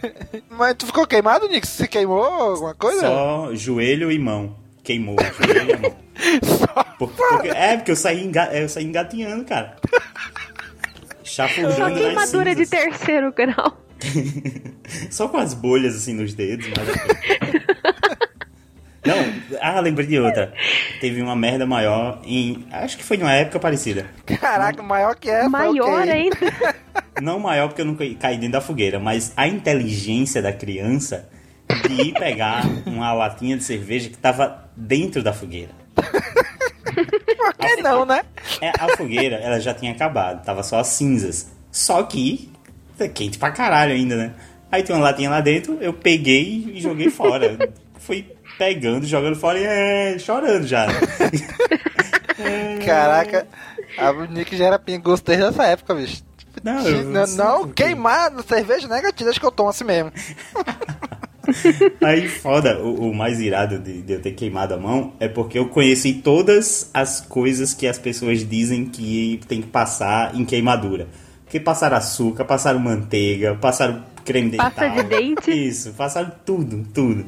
Mas tu ficou queimado, Nick? Se queimou alguma coisa? Só joelho e mão. Queimou, joelho e mão. Por- porque- é, porque eu saí, enga, eu saí engatinhando, cara. Só Chafurdando nas queimadura de cinzas. terceiro grau. Só com as bolhas assim nos dedos, mas. Não, ah, lembrei de outra. Teve uma merda maior em. Acho que foi numa época parecida. Caraca, maior que essa. Maior ok. ainda. Não maior porque eu não caí dentro da fogueira, mas a inteligência da criança de ir pegar uma latinha de cerveja que tava dentro da fogueira. Por que não, né? É, a fogueira, ela já tinha acabado, tava só as cinzas. Só que tá quente pra caralho ainda, né? Aí tem uma latinha lá dentro, eu peguei e joguei fora. Fui pegando, jogando fora e é, chorando já. né? Caraca, a Nick já era pingosto desde essa época, bicho. Não, eu- Não, não queimar cerveja negativa, acho que eu tomo assim mesmo. Aí foda, o, o mais irado de, de eu ter queimado a mão é porque eu conheci todas as coisas que as pessoas dizem que tem que passar em queimadura. Porque passaram açúcar, passaram manteiga, passaram creme dental. Pasta de dente. Isso, passaram tudo, tudo.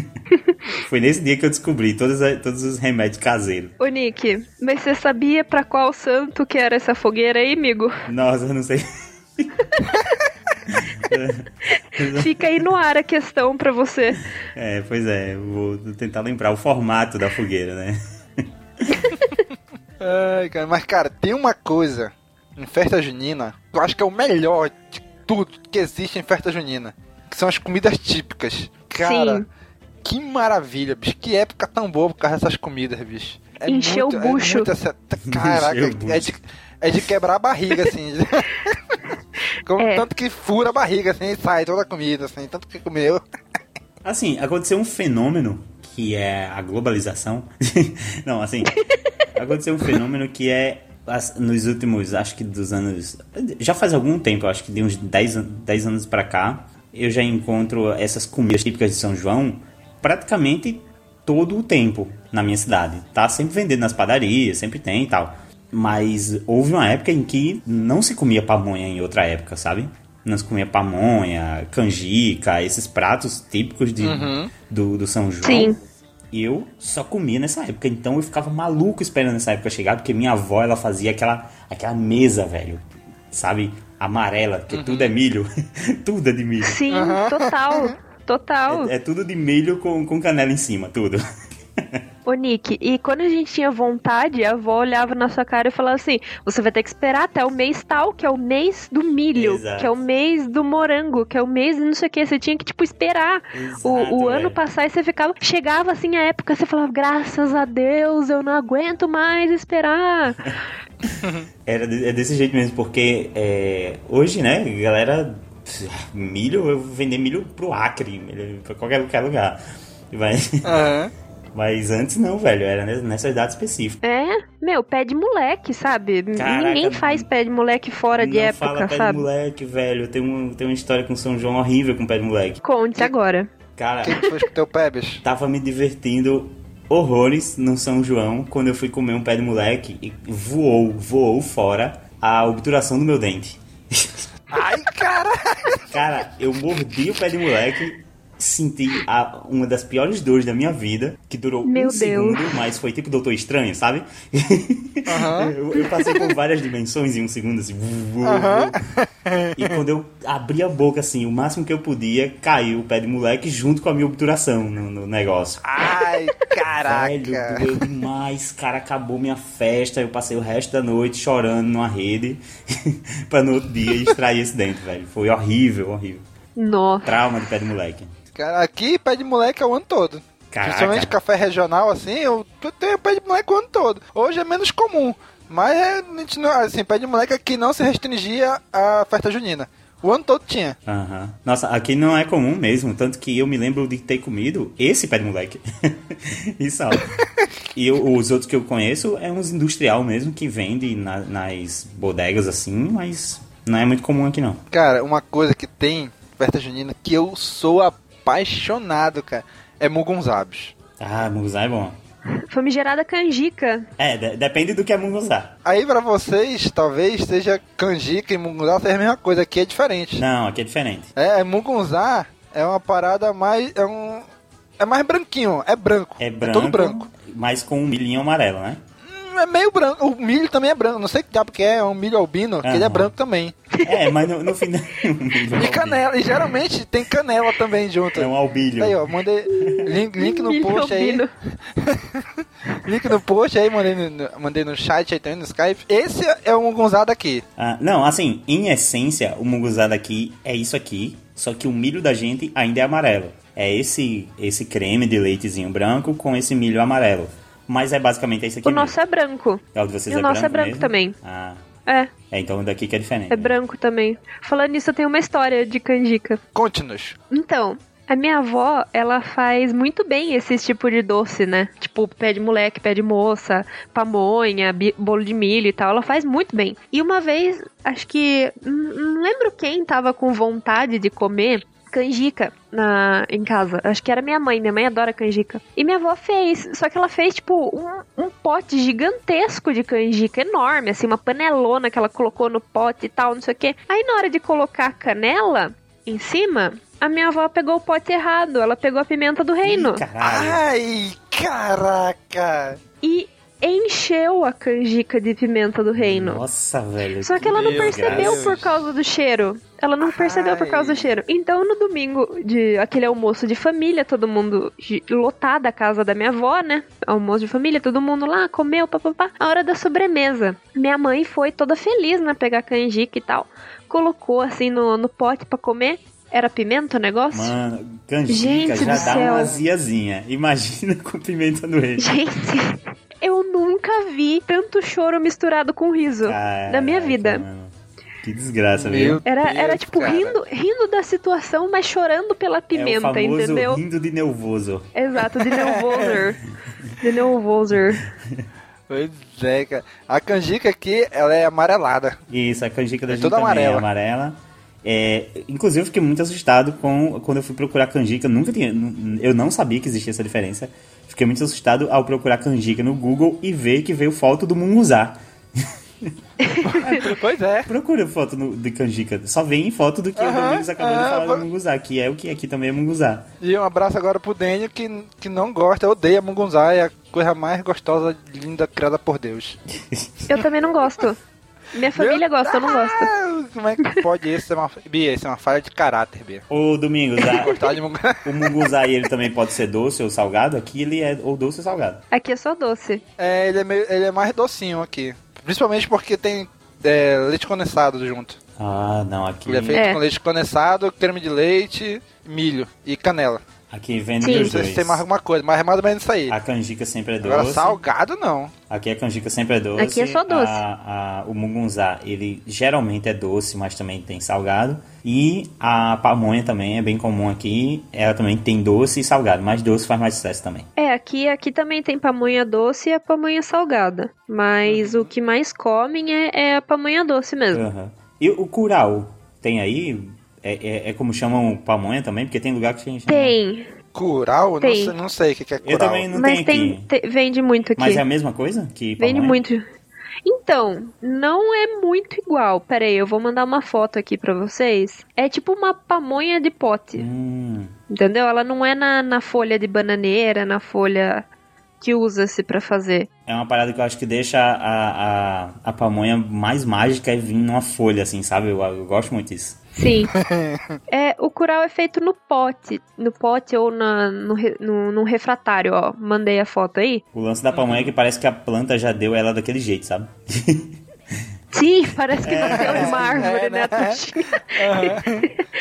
Foi nesse dia que eu descobri todos, todos os remédios caseiros. Ô, Nick, mas você sabia pra qual santo que era essa fogueira aí, amigo? Nossa, eu não sei. Fica aí no ar a questão pra você. É, pois é, vou tentar lembrar o formato da fogueira, né? Ai, cara, mas cara, tem uma coisa em festa junina, eu acho que é o melhor de tudo que existe em festa junina, que são as comidas típicas. Cara, Sim. que maravilha, bicho. Que época tão boa por causa dessas comidas, bicho. É Encher o bucho. É muito essa- Caraca, é de, é de quebrar a barriga, assim. Como É. tanto que fura a barriga, assim, e sai toda a comida, assim, tanto que comeu. Assim, aconteceu um fenômeno que é a globalização. Não, assim, aconteceu um fenômeno que é nos últimos, acho que dos anos. Já faz algum tempo, acho que de uns 10, an- 10 anos pra cá, eu já encontro essas comidas típicas de São João praticamente todo o tempo na minha cidade. Tá sempre vendendo nas padarias, sempre tem e tal. Mas houve uma época em que não se comia pamonha em outra época, sabe? Não se comia pamonha, canjica, esses pratos típicos de, do, do São João. Sim. Eu só comia nessa época, então eu ficava maluco esperando essa época chegar, porque minha avó ela fazia aquela, aquela mesa, velho, sabe? Amarela, porque tudo é milho, tudo é de milho. Sim, total. Total. É, é tudo de milho com, com canela em cima, tudo. Ô, Nick, e quando a gente tinha vontade, a avó olhava na sua cara e falava assim: você vai ter que esperar até o mês tal, que é o mês do milho, Exato. que é o mês do morango, que é o mês de não sei o que. Você tinha que, tipo, esperar Exato, o, o ano velho. passar e você ficava. Chegava assim a época, você falava: graças a Deus, eu não aguento mais esperar. Era é desse jeito mesmo, porque é, hoje, né, galera, milho, eu vou vender milho pro Acre, pra qualquer, qualquer lugar. Mas, Aham. Mas antes não, velho, era ne- nessa idade específica. É, meu, pé de moleque, sabe? Caraca, Ninguém faz pé de moleque fora de não época, fala pé sabe? de moleque, velho. Tem, um, tem uma história com São João horrível com pé de moleque. Conte agora. Cara, que foi com teu pé, bicho? tava me divertindo horrores no São João quando eu fui comer um pé de moleque e voou, voou fora a obturação do meu dente. Ai, cara! Cara, eu mordi o pé de moleque, senti a- uma das piores dores da minha vida, que durou Meu um Deus. segundo, mas foi tipo Doutor Estranho, sabe? Aham. eu, eu passei por várias dimensões em um segundo, assim. Aham. E quando eu abri a boca, assim, o máximo que eu podia, caiu o pé de moleque junto com a minha obturação no, no negócio. Ai, Velho, caraca! doeu demais, cara, acabou minha festa, eu passei o resto da noite chorando numa rede pra no outro dia extrair esse dente, velho. Foi horrível, horrível. Nossa. Trauma de pé de moleque. Cara, aqui pé de moleque é o ano todo. Caraca. Principalmente café regional, assim, eu tenho pé de moleque o ano todo. Hoje é menos comum. Mas é, a gente não, assim, pé de moleque aqui não se restringia à festa junina. O ano todo tinha. Aham. Nossa, aqui não é comum mesmo, tanto que eu me lembro de ter comido esse pé de moleque. e só. E eu- os outros que eu conheço é uns industrial mesmo que vende na- nas bodegas assim, mas não é muito comum aqui não. Cara, uma coisa que tem festa junina que eu sou apaixonado, cara, é mugunzabos. Ah, munguzá é bom. Famigerada canjica. É, de- depende do que é munguzá. Aí pra vocês, talvez seja canjica e mugunzá seja a mesma coisa, aqui é diferente. Não, aqui é diferente. É, mugunzá é uma parada mais. É um. É mais branquinho, é branco. É branco, todo branco. mas com um milhinho amarelo, né? Hum, É meio branco. O milho também é branco. Não sei que diabo que é, é um milho albino, que ele é branco também. É, mas no, no final... E canela, e geralmente tem canela também junto. É um albilho. Aí, ó, mandei link, link no post aí. link no post aí, mandei no, mandei no chat aí também, no Skype. Esse é o Gonzado aqui. Ah, não, assim, em essência, o munguzá daqui é isso aqui, só que o milho da gente ainda é amarelo. É esse esse creme de leitezinho branco com esse milho amarelo. Mas é basicamente esse aqui O mesmo. nosso é branco. É o de vocês e o é nosso branco é branco mesmo? também. Ah, É, é, então daqui que é diferente. é branco também. Falando nisso, eu tenho uma história de canjica. Conte-nos. Então, a minha avó, ela faz muito bem esse tipo de doce, né? Tipo, pé de moleque, pé de moça, pamonha, bolo de milho e tal. Ela faz muito bem. E uma vez, acho que. Não lembro quem tava com vontade de comer canjica na, em casa. Acho que era minha mãe. Minha mãe adora canjica. E minha avó fez. Só que ela fez, tipo, um, um pote gigantesco de canjica, enorme, assim, uma panelona que ela colocou no pote e tal, não sei o quê. Aí na hora de colocar a canela em cima, a minha avó pegou o pote errado. Ela pegou a pimenta do reino. Ih. Ai, caraca. E encheu a canjica de pimenta do reino. Nossa, velho. Só que ela não percebeu Deus. por causa do cheiro. Ela não percebeu por causa do cheiro. Então, no domingo de aquele almoço de família, todo mundo lotado a casa da minha avó, né? Almoço de família, todo mundo lá, comeu, papapá. A hora da sobremesa. Minha mãe foi toda feliz, né? Pegar canjica e tal. Colocou assim no, no pote pra comer. Era pimenta o negócio? Mano, canjica Gente já dá céu. uma aziazinha. Imagina com pimenta no reino. Gente, eu nunca vi tanto choro misturado com riso na minha Caraca, vida. mano. Que desgraça, Meu viu? Era, era Deus, tipo, cara. rindo, rindo da situação, mas chorando pela É o pimenta, famoso entendeu? rindo de nervoso. Exato, de nervoser. de nervoser. Pois é, cara. A canjica aqui, ela é amarelada. Isso, a canjica da É gente toda também amarela. é amarela. É, inclusive, eu fiquei muito assustado com quando eu fui procurar canjica. Nunca tinha, eu não sabia que existia essa diferença. Fiquei muito assustado ao procurar canjica no Google e ver que veio foto do munguzá. pois é. Procura foto no- de canjica. Só vem foto do que o Aham, Domingos acabou de aham, falar vou- do munguzá, que é o que aqui também é munguzá. E um abraço agora pro Dênio que, que não gosta, odeia mungunzá, é a coisa mais gostosa, linda, criada por Deus. Eu também não gosto. Minha família gosta, eu não gosto. Como é que pode isso ser uma... Bia, isso é uma falha de caráter, Bia. Ô, Domingos, a- Gostar de o munguzá ele também pode ser doce ou salgado. Aqui ele é ou doce ou salgado. Aqui é só doce. É, ele é, meio, ele é mais docinho aqui. Principalmente porque tem é, leite condensado junto. Ah, não, aqui, Ele é feito É. com leite condensado, creme de leite, milho e canela. Aqui vende Sim. Os sei dois. se tem mais alguma coisa, mas é mais ou menos isso aí. A canjica sempre é Agora, doce. salgado não. Aqui a canjica sempre é doce. Aqui é só doce. A- a- o mungunzá, ele geralmente é doce, mas também tem salgado. E a pamonha também é bem comum aqui. Ela também tem doce e salgado, mas doce faz mais sucesso também. É, aqui, aqui também tem pamonha doce e a pamonha salgada. Mas o que mais comem é, é a pamonha doce mesmo. Aham. E o curau, tem aí? É, é- é como chamam pamonha também? Porque tem lugar que a gente chama- Tem, Curau? Não Tem. sei, não sei o que que é curau. Eu também não mas tenho tem, aqui. te- vende muito aqui. Mas é a mesma coisa que pamonha? Vende muito. Então, não é muito igual. Pera aí, eu vou mandar uma foto aqui pra vocês. É tipo uma pamonha de pote. Hum, Entendeu? Ela não é na, na folha de bananeira, na folha que usa-se pra fazer. é uma parada que eu acho que deixa a, a, a pamonha mais mágica e vir numa folha, assim, sabe? Eu, eu gosto muito disso. Sim. é, o curau é feito no pote. No pote ou na, no, no, num refratário, ó. Mandei a foto aí. O lance da pamonha é que parece que a planta já deu ela daquele jeito, sabe? Sim, parece que nasceu de uma árvore, é, né? né? a tutinha.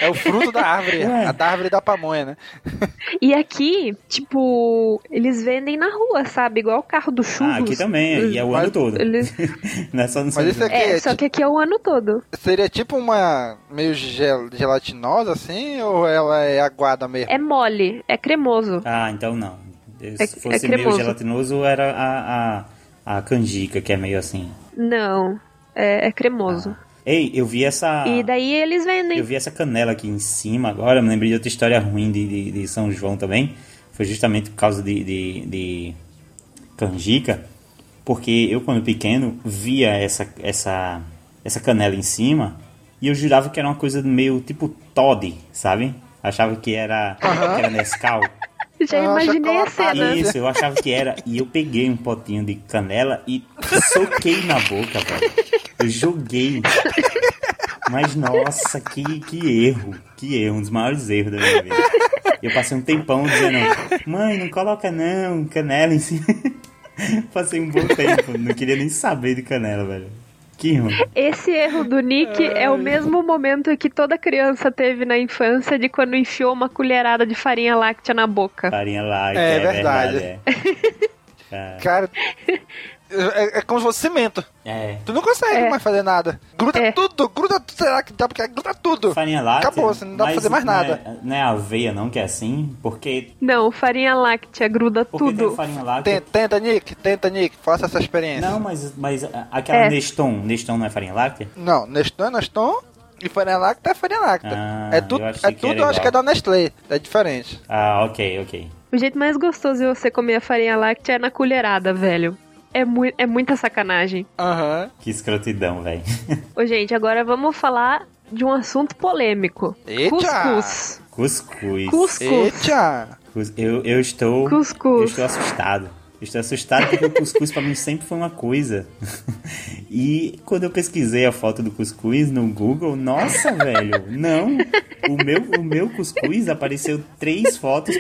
É o fruto da árvore, a da árvore da pamonha, né? E aqui, tipo, eles vendem na rua, sabe? Igual o carro do churros. Ah, aqui também, e é o ano Mas todo. Eles... Não é só no Mas isso João. aqui É, é, só que aqui é o ano todo. seria tipo uma meio gel- gelatinosa assim, ou ela é aguada mesmo? É mole, é cremoso. Ah, então não. Se É- fosse é meio gelatinoso, era a, a, a canjica, que é meio assim. Não, é, é cremoso. Ei, eu vi essa. E daí eles vendem. Eu vi essa canela aqui em cima agora, eu me lembrei de outra história ruim de, de, de São João também. Foi justamente por causa de, de, de canjica. Porque eu, quando pequeno, via essa, essa, essa canela em cima e eu jurava que era uma coisa meio tipo Todd, sabe? Achava que era, que era Nescau. Já Ah, imaginei a cena. Isso, eu achava que era. E eu peguei um potinho de canela e soquei na boca, velho. Eu joguei. Mas nossa, que, que erro. Que erro, um dos maiores erros da minha vida. Eu passei um tempão dizendo, mãe, não coloca não, canela em cima. Passei um bom tempo, não queria nem saber de canela, velho. Ruim. Esse erro do Nick é o mesmo momento que toda criança teve na infância de quando enfiou uma colherada de farinha láctea na boca. Farinha lá, É é, verdade. verdade. É. Cara, é, é como se fosse cimento. É. Tu não consegue É. mais fazer nada. Gruda É. tudo, gruda tudo. Será que dá? Porque gruda tudo. Farinha láctea. Acabou, você não dá pra fazer mais não nada. É, não é aveia não que é assim? Porque, Não, farinha láctea gruda porque tem tudo. farinha láctea... Tenta, Nick, tenta, Nick, faça essa experiência. Não, mas, mas aquela É. Neston, Neston não é farinha láctea? Não, Neston é Neston e farinha láctea é farinha láctea. Ah, é tudo, é que tudo eu acho que é da Nestlé. É diferente. Ah, ok, ok. O jeito mais gostoso de você comer a farinha láctea é na colherada, velho. É, mui é muita sacanagem. Aham. Que escrotidão, velho. Ô, gente, agora vamos falar de um assunto polêmico. Eita! Cuscuz. Cuscuz. Cuscuz. Eita! Eu, eu estou. Eu Cuscuz. estou assustado. Estou assustado porque o cuscuz pra mim sempre foi uma coisa. E quando eu pesquisei a foto do cuscuz no Google, nossa, velho, não. O meu, o meu cuscuz apareceu três fotos,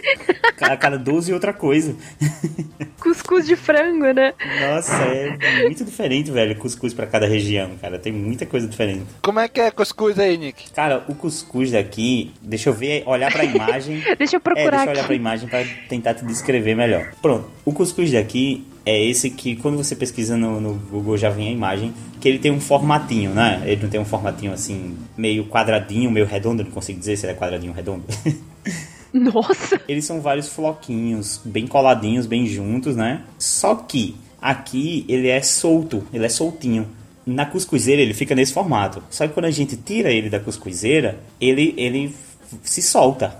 a cada 12 outra coisa. Cuscuz de frango, né? Nossa, é muito diferente, velho, cuscuz pra cada região, cara. Tem muita coisa diferente. Como é que é cuscuz aí, Nick? Cara, o cuscuz daqui, deixa eu ver, olhar pra imagem. Deixa eu É, procurar deixa eu olhar aqui. pra imagem pra tentar te descrever melhor. Pronto, o cuscuz daqui é esse que quando você pesquisa no, no Google já vem a imagem, que ele tem um formatinho, né? Ele não tem um formatinho assim, meio quadradinho, meio redondo, não consigo dizer se ele é quadradinho ou redondo. Nossa! Eles são vários floquinhos, bem coladinhos, bem juntos, né? Só que aqui ele é solto, ele é soltinho. Na cuscuzeira ele fica nesse formato. Só que quando a gente tira ele da cuscuzeira, ele, ele se solta.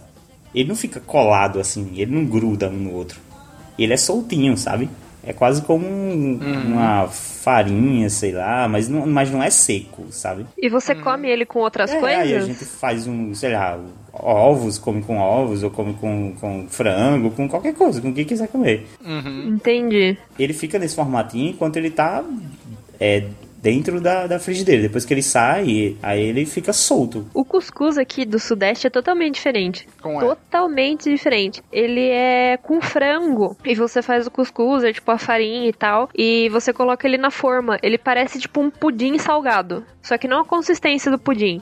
Ele não fica colado assim, ele não gruda um no outro. Ele é soltinho, sabe? É quase como um- uma farinha, sei lá, mas não, mas não é seco, sabe? E você come ele com outras É, coisas? aí a gente faz um, sei lá, ovos, come com ovos, ou come com, com frango, com qualquer coisa, com o que quiser comer. Entendi. Ele fica nesse formatinho enquanto ele tá é, dentro da, da frigideira. Depois que ele sai, aí ele fica solto. O cuscuz aqui do Sudeste é totalmente diferente. Como é? Totalmente diferente. Ele é com frango. E você faz o cuscuz, é tipo a farinha e tal. E você coloca ele na forma. Ele parece tipo um pudim salgado. Só que não a consistência do pudim.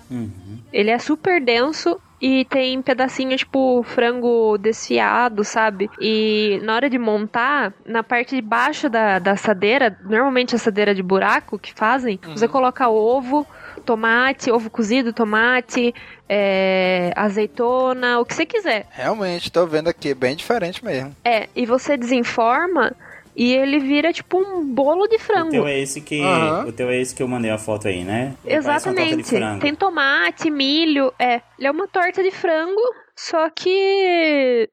Ele é super denso. E tem pedacinho, tipo, frango desfiado, sabe? E na hora de montar, na parte de baixo da, da assadeira, normalmente assadeira de buraco que fazem, você coloca ovo, tomate, ovo cozido, tomate, é, azeitona, o que você quiser. Realmente, tô vendo aqui, bem diferente mesmo. É, e você desenforma e ele vira tipo um bolo de O frango. teu é esse que. Aham. O teu é esse que eu mandei a foto aí, né? Ele parece uma torta de Exatamente. frango. Tem tomate, milho, é. Ele é uma torta de frango, só que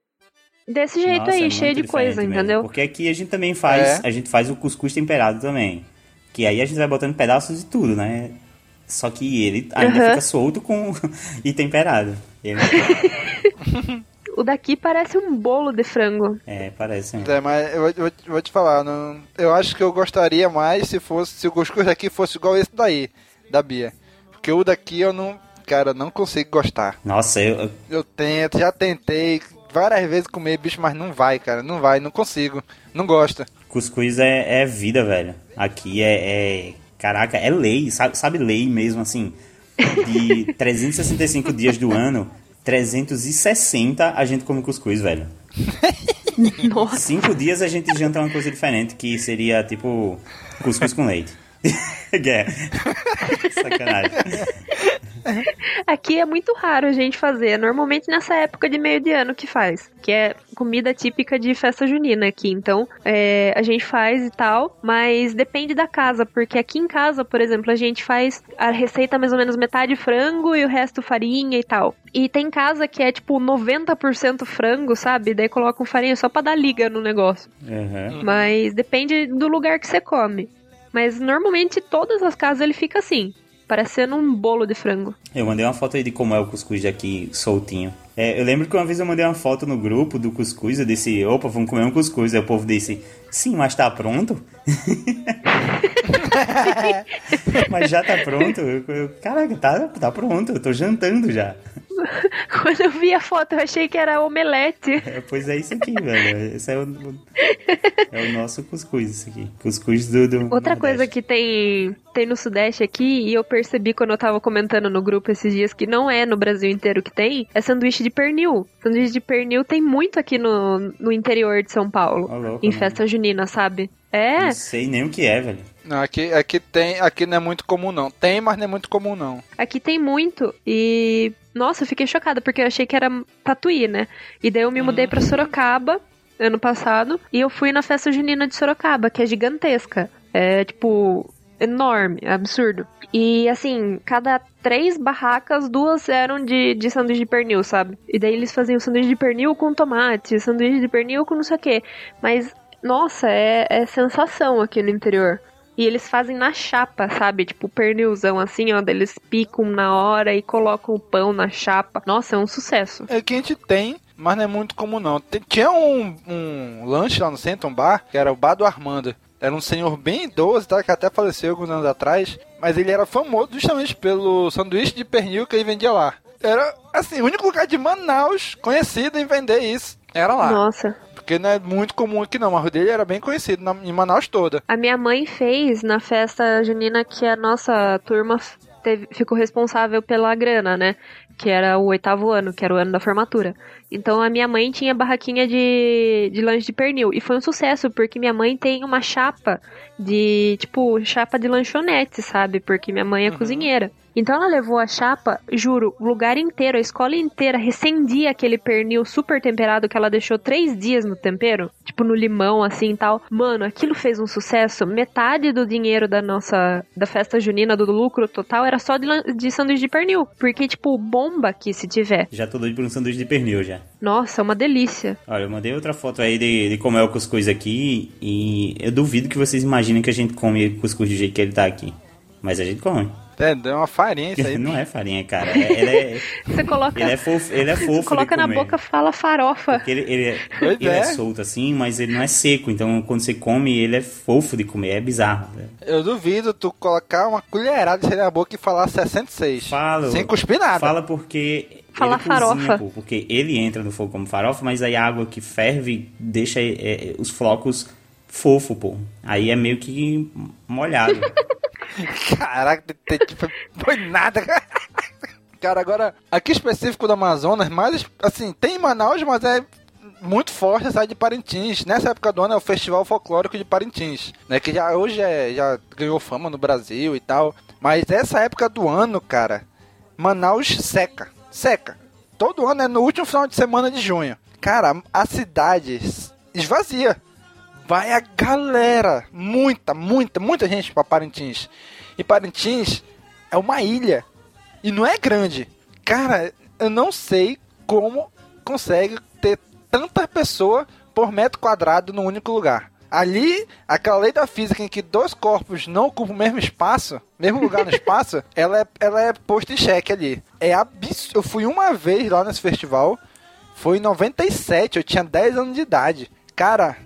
desse jeito Nossa, é aí, muito cheio de coisa, mesmo. entendeu? Porque aqui a gente também faz, É. a gente faz o cuscuz temperado também. Que aí a gente vai botando pedaços de tudo, né? Só que ele ainda Aham. fica solto com e temperado. Ele, O daqui parece um bolo de frango. é, parece. mesmo. É, mas eu vou, eu vou- eu vou te falar, não, eu acho que eu gostaria mais se fosse se o cuscuz daqui fosse igual esse daí, da Bia. Porque o daqui eu não, cara, eu não consigo gostar. Nossa, eu, eu- tento, já tentei várias vezes comer bicho, mas não vai, cara, não vai, não consigo, não gosto. cuscuz é, é vida, velho. Aqui é, é- Caraca, é lei, sabe, sabe lei mesmo, assim. De 365 dias do ano, 360 a gente come cuscuz, velho. Nossa. Cinco dias a gente janta uma coisa diferente, que seria tipo cuscuz com leite. é. Sacanagem. Aqui é muito raro a gente fazer. Normalmente nessa época de meio de ano que faz. Que é comida típica de festa junina aqui. Então, é, a gente faz e tal. Mas depende da casa. Porque aqui em casa, por exemplo, a gente faz a receita mais ou menos metade frango e o resto farinha e tal. E tem casa que é tipo 90% frango, sabe? Daí colocam farinha só pra dar liga no negócio. Uhum. Mas depende do lugar que você come. Mas normalmente todas as casas ele fica assim. Parecendo um bolo de frango. Eu mandei uma foto aí de como é o cuscuz daqui soltinho. É, eu lembro que uma vez eu mandei uma foto no grupo do cuscuz, eu disse, opa, vamos comer um cuscuz. Aí o povo disse, sim, mas tá pronto? mas já tá pronto? Eu, eu, Caraca, tá, tá pronto, eu tô jantando já. Quando eu vi a foto, eu achei que era omelete. É, pois é isso aqui, velho. Esse é o, é o nosso cuscuz, isso aqui. Cuscuz do, do Outra Nordeste. coisa que tem, tem no Sudeste aqui, e eu percebi quando eu tava comentando no grupo esses dias que não é no Brasil inteiro que tem, é sanduíche de pernil. Sanduíche de pernil tem muito aqui no, no interior de São Paulo. Ó, louco, em né? festa junina, sabe? É, Não sei nem o que é, velho. Não, aqui, aqui tem, aqui não é muito comum não. Tem, mas não é muito comum não. aqui tem muito. E. Nossa, eu fiquei chocada, porque eu achei que era tatuí, né? E daí eu me mudei pra Sorocaba ano passado. E eu fui na festa junina de Sorocaba, que é gigantesca. É tipo. Enorme, absurdo. E assim, cada três barracas, duas eram de, de sanduíche de pernil, sabe? E daí eles faziam sanduíche de pernil com tomate, sanduíche de pernil com não sei o quê. Mas, nossa, é, é sensação aqui no interior. E eles fazem na chapa, sabe? Tipo, pernilzão assim, ó. Eles picam na hora e colocam o pão na chapa. Nossa, é um sucesso. É que a gente tem, mas não é muito comum não. Tinha um, um lanche lá no centro, um bar, que era o Bar do Armando. Era um senhor bem idoso, tá, que até faleceu alguns anos atrás, mas ele era famoso justamente pelo sanduíche de pernil que ele vendia lá. Era, assim, o único lugar de Manaus conhecido em vender isso. Era lá. Nossa. Porque não é muito comum aqui não, mas o dele era bem conhecido na, em Manaus toda. A minha mãe fez na festa junina que a nossa turma teve- ficou responsável pela grana, né? Que era o oitavo ano, que era o ano da formatura. Então a minha mãe tinha barraquinha de, de lanche de pernil. E foi um sucesso, porque minha mãe tem uma chapa de, tipo, chapa de lanchonete, sabe? Porque minha mãe é cozinheira. Então ela levou a chapa, juro, o lugar inteiro, a escola inteira recendia aquele pernil super temperado que ela deixou três dias no tempero, tipo no limão assim e tal. Mano, aquilo fez um sucesso. Metade do dinheiro da nossa da festa junina, do lucro total, era só de, de sanduíche de pernil, porque tipo bomba aqui se tiver. Já tô doido por um sanduíche de pernil já. Nossa, é uma delícia. Olha, eu mandei outra foto aí de, de como é o cuscuz aqui e eu duvido que vocês imaginem que a gente come cuscuz do jeito que ele tá aqui. Mas a gente come. É, deu uma farinha isso aí. Não é farinha, cara. É- ele, é, Você coloca, ele é fofo, ele é fofo você coloca de na boca, fala farofa. Porque ele, ele, é, ele é. é. solto assim, mas ele não é seco. Então quando você come, ele é fofo de comer. É bizarro. né? Eu duvido tu colocar uma colherada de na boca e falar 66. Fala. Sem cuspir nada. Fala porque. Fala ele cozinha, farofa. pô, porque ele entra no fogo como farofa, mas aí a água que ferve deixa é, é, os flocos fofo, pô. Aí é meio que molhado. Caraca, foi nada. Cara, agora, aqui específico do Amazonas, mas assim, tem em Manaus, mas é muito forte cidade de Parintins. Nessa época do ano é o Festival Folclórico de Parintins, né? Que já hoje é- já ganhou fama no Brasil e tal. Mas essa época do ano, cara, Manaus seca. Seca. Todo ano é no último final de semana de junho. Cara, a cidade esvazia. Vai a galera. Muita, muita, muita gente pra Parintins. E Parintins é uma ilha. E não é grande. Cara, eu não sei como consegue ter tanta pessoa por metro quadrado num único lugar. Ali, aquela lei da física em que dois corpos não ocupam o mesmo espaço, mesmo lugar no espaço, ela é, ela é posta em xeque ali. É absurdo. Eu fui uma vez lá nesse festival, foi em 97, eu tinha 10 anos de idade. Cara,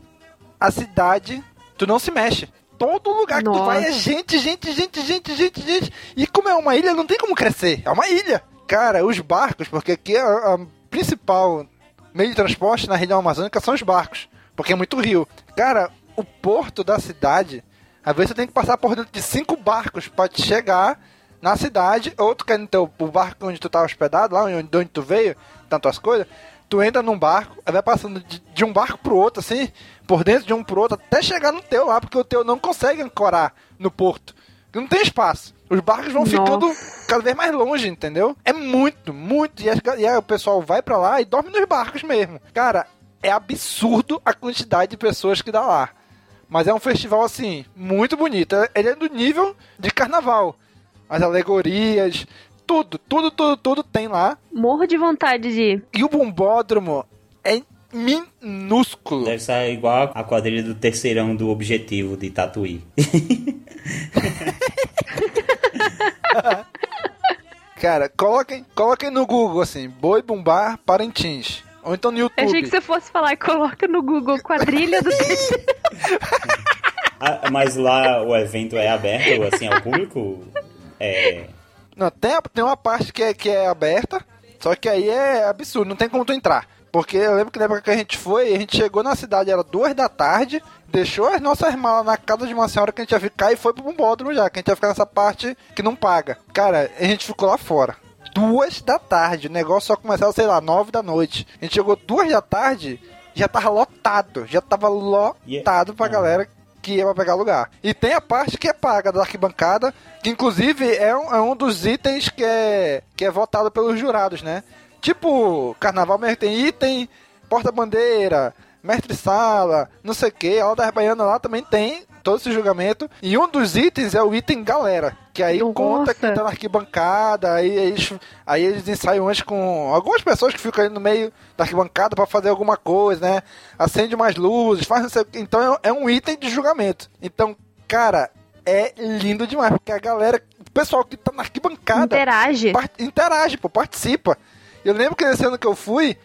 a cidade, tu não se mexe. Todo lugar que tu vai é Nossa. gente, gente, gente, gente, gente, gente. E como é uma ilha, não tem como crescer. É uma ilha. Cara, os barcos, porque aqui a, a principal meio de transporte na região amazônica são os barcos. Porque é muito rio. Cara, o porto da cidade, às vezes você tem que passar por dentro de cinco barcos pra te chegar na cidade. Ou tu quer no teu, o barco onde tu tá hospedado, lá onde, de onde tu veio, tantas coisas. Tu entra num barco, vai passando de, de um barco pro outro, assim, por dentro de um pro outro, até chegar no teu lá, porque o teu não consegue ancorar no porto. Não tem espaço. Os barcos vão Nossa. ficando cada vez mais longe, entendeu? É muito, muito. E, e aí o pessoal vai pra lá e dorme nos barcos mesmo. Cara, é absurdo a quantidade de pessoas que dá lá. Mas é um festival, assim, muito bonito. Ele é do nível de carnaval. As alegorias, tudo, tudo, tudo, tudo tem lá. Morro de vontade de ir. E o bombódromo é minúsculo. Deve ser igual a quadrilha do terceirão do objetivo de Tatuí. Cara, coloquem, coloquem no Google, assim, Boi Bombar Parintins. Ou então no Eu YouTube. achei que você fosse falar, coloca no Google quadrilha do Ah, mas lá o evento é aberto assim ao público? É. Não, tem, tem uma parte que é, que é aberta, só que aí é absurdo, não tem como tu entrar. Porque eu lembro que na época que a gente foi, a gente chegou na cidade, era duas da tarde, deixou as nossas malas na casa de uma senhora que a gente ia ficar e foi pro bombódromo já, que a gente ia ficar nessa parte que não paga. Cara, a gente ficou lá fora. Duas da tarde, o negócio só começava, sei lá, nove da noite. A gente chegou duas da tarde, já tava lotado, já tava lotado pra Ah. galera que ia pra pegar lugar. E tem a parte que é paga da arquibancada, que inclusive é um, é um dos itens que é, que é votado pelos jurados, né? Tipo, carnaval mesmo tem item, porta-bandeira, mestre-sala, não sei o que, a Aula da Baiana lá também tem todo esse julgamento. E um dos itens é o item galera, que aí Nossa. conta que tá na arquibancada, aí eles, aí eles ensaiam antes com algumas pessoas que ficam ali no meio da arquibancada pra fazer alguma coisa, né? Acende umas luzes, faz não sei o que. Então é, é um item de julgamento. Então, cara, é lindo demais, porque a galera, o pessoal que tá na arquibancada interage. part- interage, pô, participa. Eu lembro que nesse ano que eu fui,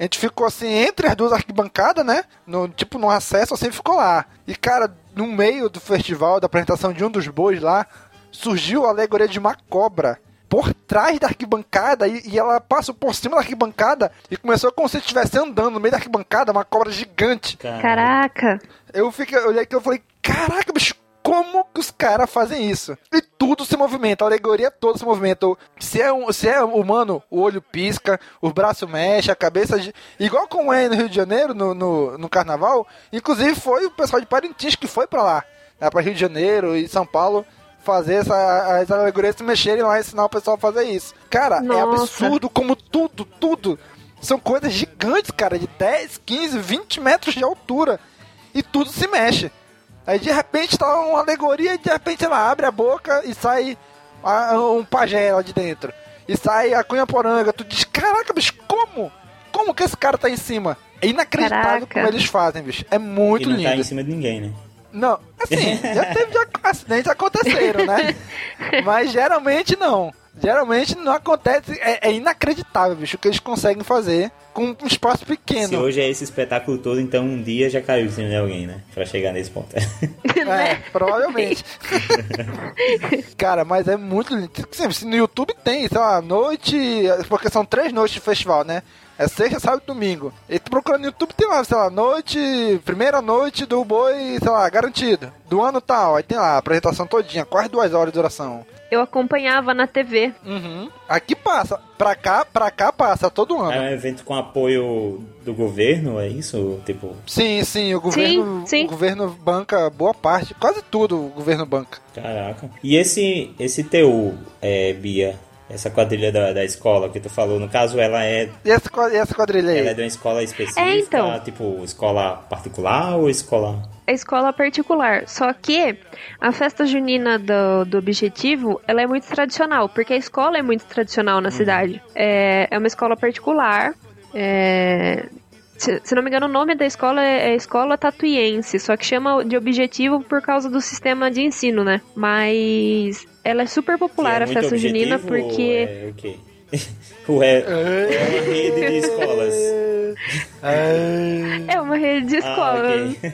A gente ficou assim entre as duas arquibancadas, né? No, tipo, no acesso, assim, ficou lá. E, cara, no meio do festival, da apresentação de um dos bois lá, surgiu a alegoria de uma cobra por trás da arquibancada e, e ela passou por cima da arquibancada e começou como se estivesse andando no meio da arquibancada, uma cobra gigante. Caraca. Eu fiquei, eu olhei aqui e falei, caraca, bicho, como que os caras fazem isso? E tudo se movimenta, a alegoria toda se movimenta. Se é, um, se é humano, o olho pisca, o braço mexe, a cabeça. De... Igual como é no Rio de Janeiro, no, no, no carnaval. Inclusive foi o pessoal de Parintins que foi pra lá. Né, pra Rio de Janeiro e São Paulo fazer essa, as alegorias se mexerem lá e ensinar o pessoal a fazer isso. Cara, é Nossa. absurdo como tudo, tudo. São coisas gigantes, cara, de 10, 15, 20 metros de altura. E tudo se mexe. Aí de repente tá uma alegoria e de repente ela abre a boca e sai a- um pajé lá de dentro. E sai a cunha poranga. Tu diz, caraca, bicho, como? Como que esse cara tá em cima? É inacreditável Caraca. como eles fazem, bicho. É muito e não lindo. tá em cima de ninguém, né? Não, assim, já teve já acidentes aconteceram, né? Mas geralmente não. Geralmente não acontece. É, é inacreditável, bicho, o que eles conseguem fazer com um espaço Se pequeno. hoje é esse espetáculo todo, então um dia já caiu em cima de alguém, né? Pra chegar nesse ponto. É, provavelmente. Cara, mas é muito lindo. Sim, se no YouTube tem, sei lá, noite. Porque são três noites de festival, né? É sexta, sábado e domingo. E tu procura no YouTube, tem lá, sei lá, noite. Primeira noite do boi, sei lá, garantido. Do ano tal. Aí tem lá a apresentação todinha, quase duas horas de duração. Eu acompanhava na TV. Uhum. Aqui passa. Pra cá, pra cá passa todo ano. É um evento com apoio do governo, é isso? Tipo, Sim, sim, o governo, sim. o governo banca boa parte, quase tudo o governo banca. caraca. E esse, esse teu, é, Bia, essa quadrilha da, da escola que tu falou, no caso, ela é, E essa, e essa quadrilha aí? ela é de uma escola específica? É, então. Tipo, escola particular ou escola... a escola particular. Só que a festa junina do, do Objetivo, ela é muito tradicional, porque a escola é muito tradicional na cidade. É, é uma escola particular. é, se, se não me engano, o nome da escola é, é Escola Tatuiense, só que chama de Objetivo por causa do sistema de ensino, né? Mas ela é super popular, é a festa junina, porque... É o Ou é, uma rede de escolas? É... É uma rede de Ah, escolas. ok.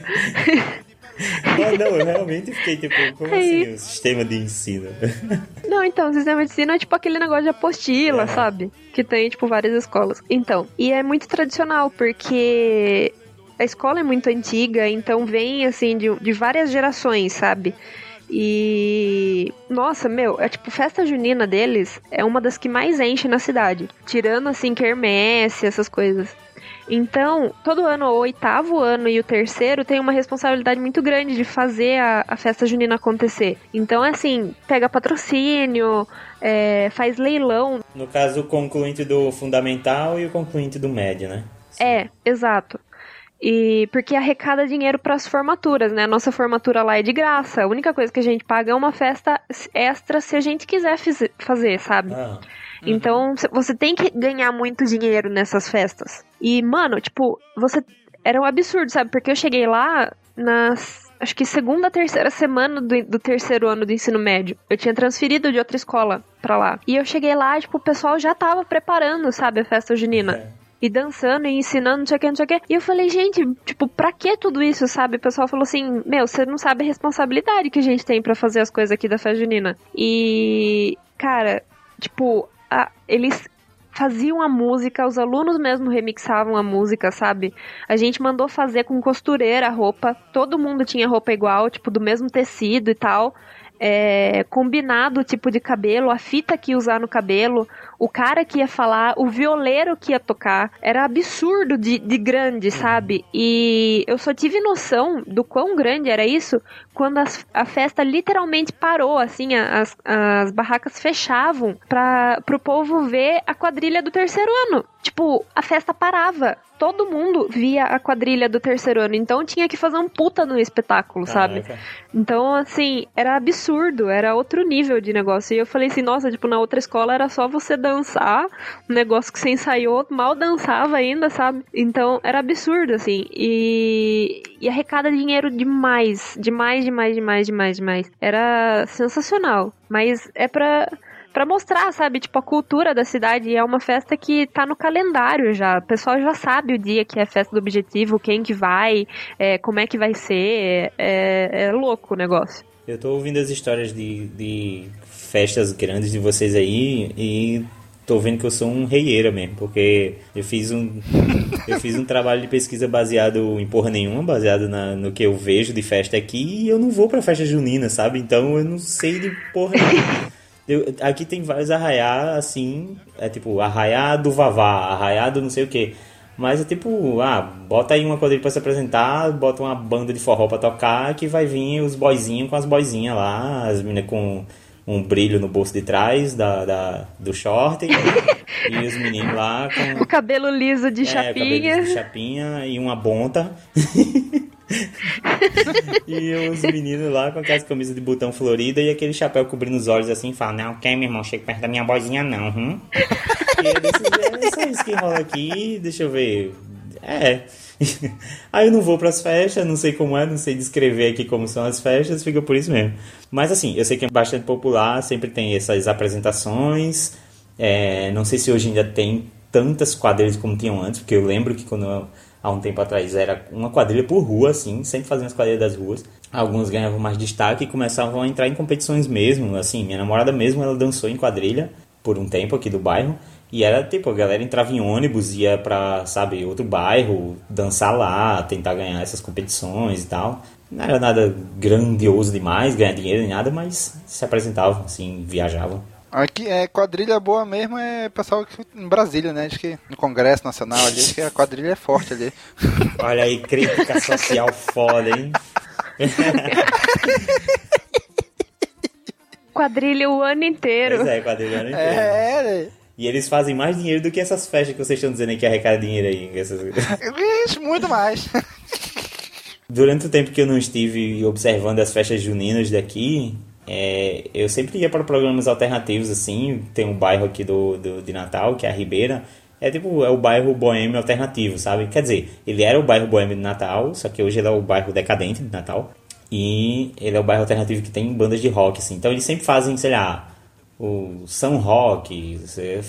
não, não, eu realmente fiquei tipo, como Aí. assim, o sistema de ensino? Não, então, o sistema de ensino é tipo aquele negócio de apostila, É. sabe? Que tem, tipo, várias escolas. Então, e é muito tradicional, porque a escola é muito antiga, então vem, assim, de, de várias gerações, sabe? E. Nossa, meu, é tipo, festa junina deles é uma das que mais enche na cidade. Tirando, assim, quermesse, essas coisas. Então, todo ano, o oitavo ano e o terceiro tem uma responsabilidade muito grande de fazer a, a festa junina acontecer. Então, é assim, pega patrocínio, é, faz leilão. No caso, o concluinte do fundamental e o concluinte do médio, né? É, exato. E porque arrecada dinheiro para as formaturas, né? Nossa formatura lá é de graça. A única coisa que a gente paga é uma festa extra se a gente quiser fazer, sabe? Ah, Então, cê- você tem que ganhar muito dinheiro nessas festas. E, mano, tipo, você. Era um absurdo, sabe? Porque eu cheguei lá nas. Acho que segunda, terceira semana do, do terceiro ano do ensino médio. Eu tinha transferido de outra escola pra lá. E eu cheguei lá, tipo, o pessoal já tava preparando, sabe, a festa junina. é. E dançando e ensinando, não sei o que, não sei o que. E eu falei, gente, tipo, pra que tudo isso, sabe? O pessoal falou assim, meu, você não sabe a responsabilidade que a gente tem pra fazer as coisas aqui da festa junina. E, cara, tipo, a- eles faziam a música, os alunos mesmo remixavam a música, sabe? A gente mandou fazer com costureira a roupa, todo mundo tinha roupa igual, tipo, do mesmo tecido e tal. É, combinado o tipo de cabelo, a fita que usar no cabelo, o cara que ia falar, o violeiro que ia tocar. Era absurdo de, de grande, sabe? E eu só tive noção do quão grande era isso quando as- a festa literalmente parou, assim, as, as barracas fechavam para pro povo ver a quadrilha do terceiro ano. Tipo, a festa parava. Todo mundo via a quadrilha do terceiro ano, então tinha que fazer um puta no espetáculo, sabe? Caraca. Então, assim, era absurdo, era outro nível de negócio. E eu falei assim, nossa, tipo, na outra escola era só você dançar, um negócio que você ensaiou, mal dançava ainda, sabe? Então, era absurdo, assim. E, e arrecada dinheiro demais, demais, demais, demais, demais, demais. Era sensacional. Mas é pra, pra mostrar, sabe, tipo, a cultura da cidade. É uma festa que tá no calendário já. O pessoal já sabe o dia que é festa do objetivo, quem que vai, é, como é que vai ser. É, é louco o negócio. Eu tô ouvindo as histórias de, de festas grandes de vocês aí e tô vendo que eu sou um reieira mesmo, porque eu fiz um eu fiz um trabalho de pesquisa baseado em porra nenhuma, baseado na, no que eu vejo de festa aqui e eu não vou pra festa junina, sabe? Então eu não sei de porra nenhuma. Eu, aqui tem vários arraiá, assim, é tipo arraiá do Vavá, arraiá do não sei o que. Mas é tipo, ah, bota aí uma quadrilha pra se apresentar, bota uma banda de forró pra tocar, que vai vir os boizinhos com as boizinhas lá, as meninas com um brilho no bolso de trás da, da do short e os meninos lá com o cabelo liso de é, chapinha. Cabelo de chapinha e uma bonta. e os meninos lá com aquelas camisas de botão florida e aquele chapéu cobrindo os olhos assim, falam, não, quem, meu irmão, chega perto da minha boizinha não, hum? E é, desse, é só isso que rola aqui, deixa eu ver. É. Aí eu não vou pras festas, não sei como é, não sei descrever aqui como são as festas, fica por isso mesmo. Mas assim, eu sei que é bastante popular, sempre tem essas apresentações. É, não sei se hoje ainda tem tantas quadrilhas como tinham antes, porque eu lembro que quando eu, há um tempo atrás era uma quadrilha por rua, assim, sempre faziam as quadrilhas das ruas. Alguns ganhavam mais destaque e começavam a entrar em competições mesmo. Assim, minha namorada mesmo, ela dançou em quadrilha por um tempo aqui do bairro. E era tipo, a galera entrava em ônibus, ia pra, sabe, outro bairro, dançar lá, tentar ganhar essas competições e tal. Não era nada grandioso demais, ganhar dinheiro nem nada, mas se apresentavam, assim, viajavam. Aqui é quadrilha boa mesmo é pessoal que em Brasília, né? Acho que no Congresso Nacional ali, acho que a quadrilha é forte ali. Olha aí, crítica social foda, hein? quadrilha o ano inteiro. Pois é, quadrilha o ano inteiro. É, né? E eles fazem mais dinheiro do que essas festas que vocês estão dizendo aí que arrecada dinheiro aí. Essas... Ixi, muito mais. Durante o tempo que eu não estive observando as festas juninas daqui, é, eu sempre ia para programas alternativos, assim. Tem um bairro aqui do, do, de Natal, que é a Ribeira. É tipo, é o bairro boêmio alternativo, sabe? Quer dizer, ele era o bairro boêmio de Natal, só que hoje ele é o bairro decadente de Natal. E ele é o bairro alternativo que tem bandas de rock, assim. Então eles sempre fazem, sei lá, o São Rock,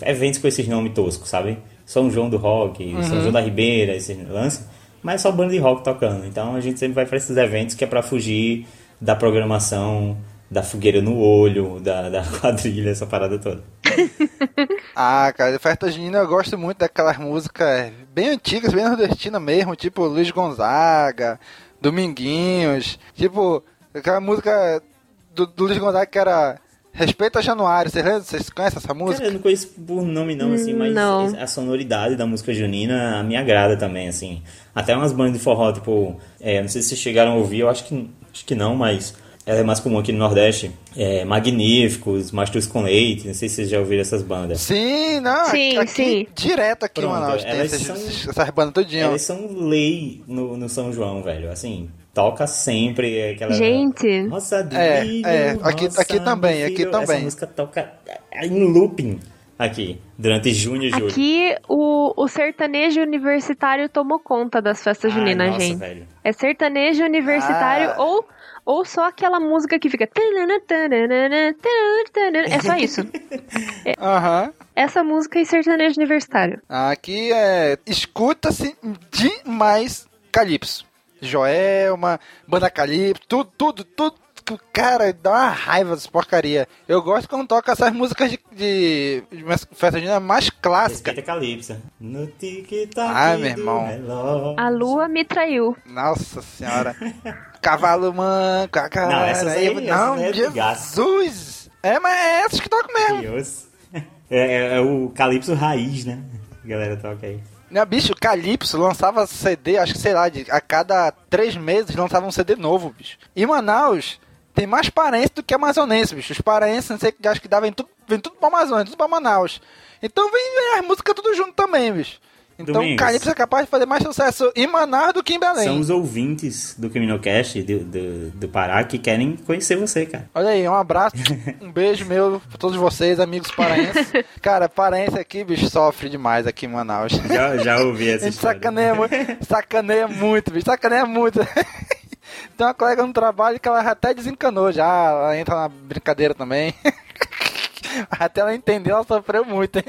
eventos com esses nomes toscos, sabe? São João do Rock, uhum. São João da Ribeira, esses lances, mas é só banda de rock tocando. Então a gente sempre vai para esses eventos que é para fugir da programação, da fogueira no olho, da, da quadrilha, essa parada toda. ah, cara, festa junina eu gosto muito daquelas músicas bem antigas, bem nordestina mesmo, tipo Luiz Gonzaga, Dominguinhos, tipo aquela música do, do Luiz Gonzaga que era Respeito a Januário, vocês, vocês conhecem essa música? Cara, eu não conheço por nome não, assim, mas não. a sonoridade da música junina me agrada também, assim. Até umas bandas de forró, tipo, é, não sei se vocês chegaram a ouvir, eu acho que, acho que não, mas é mais comum aqui no Nordeste. É, Magníficos, Mastros com Leite, não sei se vocês já ouviram essas bandas. Sim, não, sim, aqui, sim. direto aqui Pronto, em Manaus tem elas essas, são- essas bandas todinhas. Elas são lei no, no São João, velho, assim... Toca sempre aquela. Gente. De É, é, aqui- roça, aqui também, aqui também. Essa música toca em looping aqui, durante junho e julho. Aqui o, o sertanejo universitário tomou conta das festas Ai, juninas, nossa, gente. velho. É sertanejo universitário Ah. ou, ou só aquela música que fica. É só isso. Aham. Essa música e sertanejo universitário. Aqui é. Escuta-se demais Calypso. Joelma, Banda Calypso, tudo, tudo, tudo. Cara, dá uma raiva dessa porcaria. Eu gosto quando toca essas músicas de, de, de festa junina mais clássicas. Respeita Calypso. No tic-tac Ai, meu do irmão. relógio. A lua me traiu. Nossa senhora. Cavalo manco, a cara. Não, essas aí- não, é. Jesus! É, mas é essas que tocam mesmo. Deus. É, é- é o Calypso raiz, né? A galera toca aí. Né, bicho, Calypso lançava CD, acho que sei lá, de, a cada três meses lançava um CD novo, bicho. E Manaus tem mais paraense do que amazonense, bicho. Os paraenses, não sei, acho que dá, vem tudo, vem tudo pra Amazônia, tudo pra Manaus. Então vem, vem as músicas tudo junto também, bicho. Então Domingos. Calypso é capaz de fazer mais sucesso em Manaus do que em Belém. São os ouvintes do Criminocast do, do, do Pará que querem conhecer você, cara. Olha aí, um abraço, um beijo meu pra todos vocês, amigos paraenses. Cara, paraense aqui, bicho, sofre demais aqui em Manaus. Já, já ouvi essa gente história. sacaneia muito, sacaneia muito, bicho, sacaneia muito. Tem uma colega no trabalho que ela até desencanou já, ela entra na brincadeira também. Até ela entender, ela sofreu muito, hein?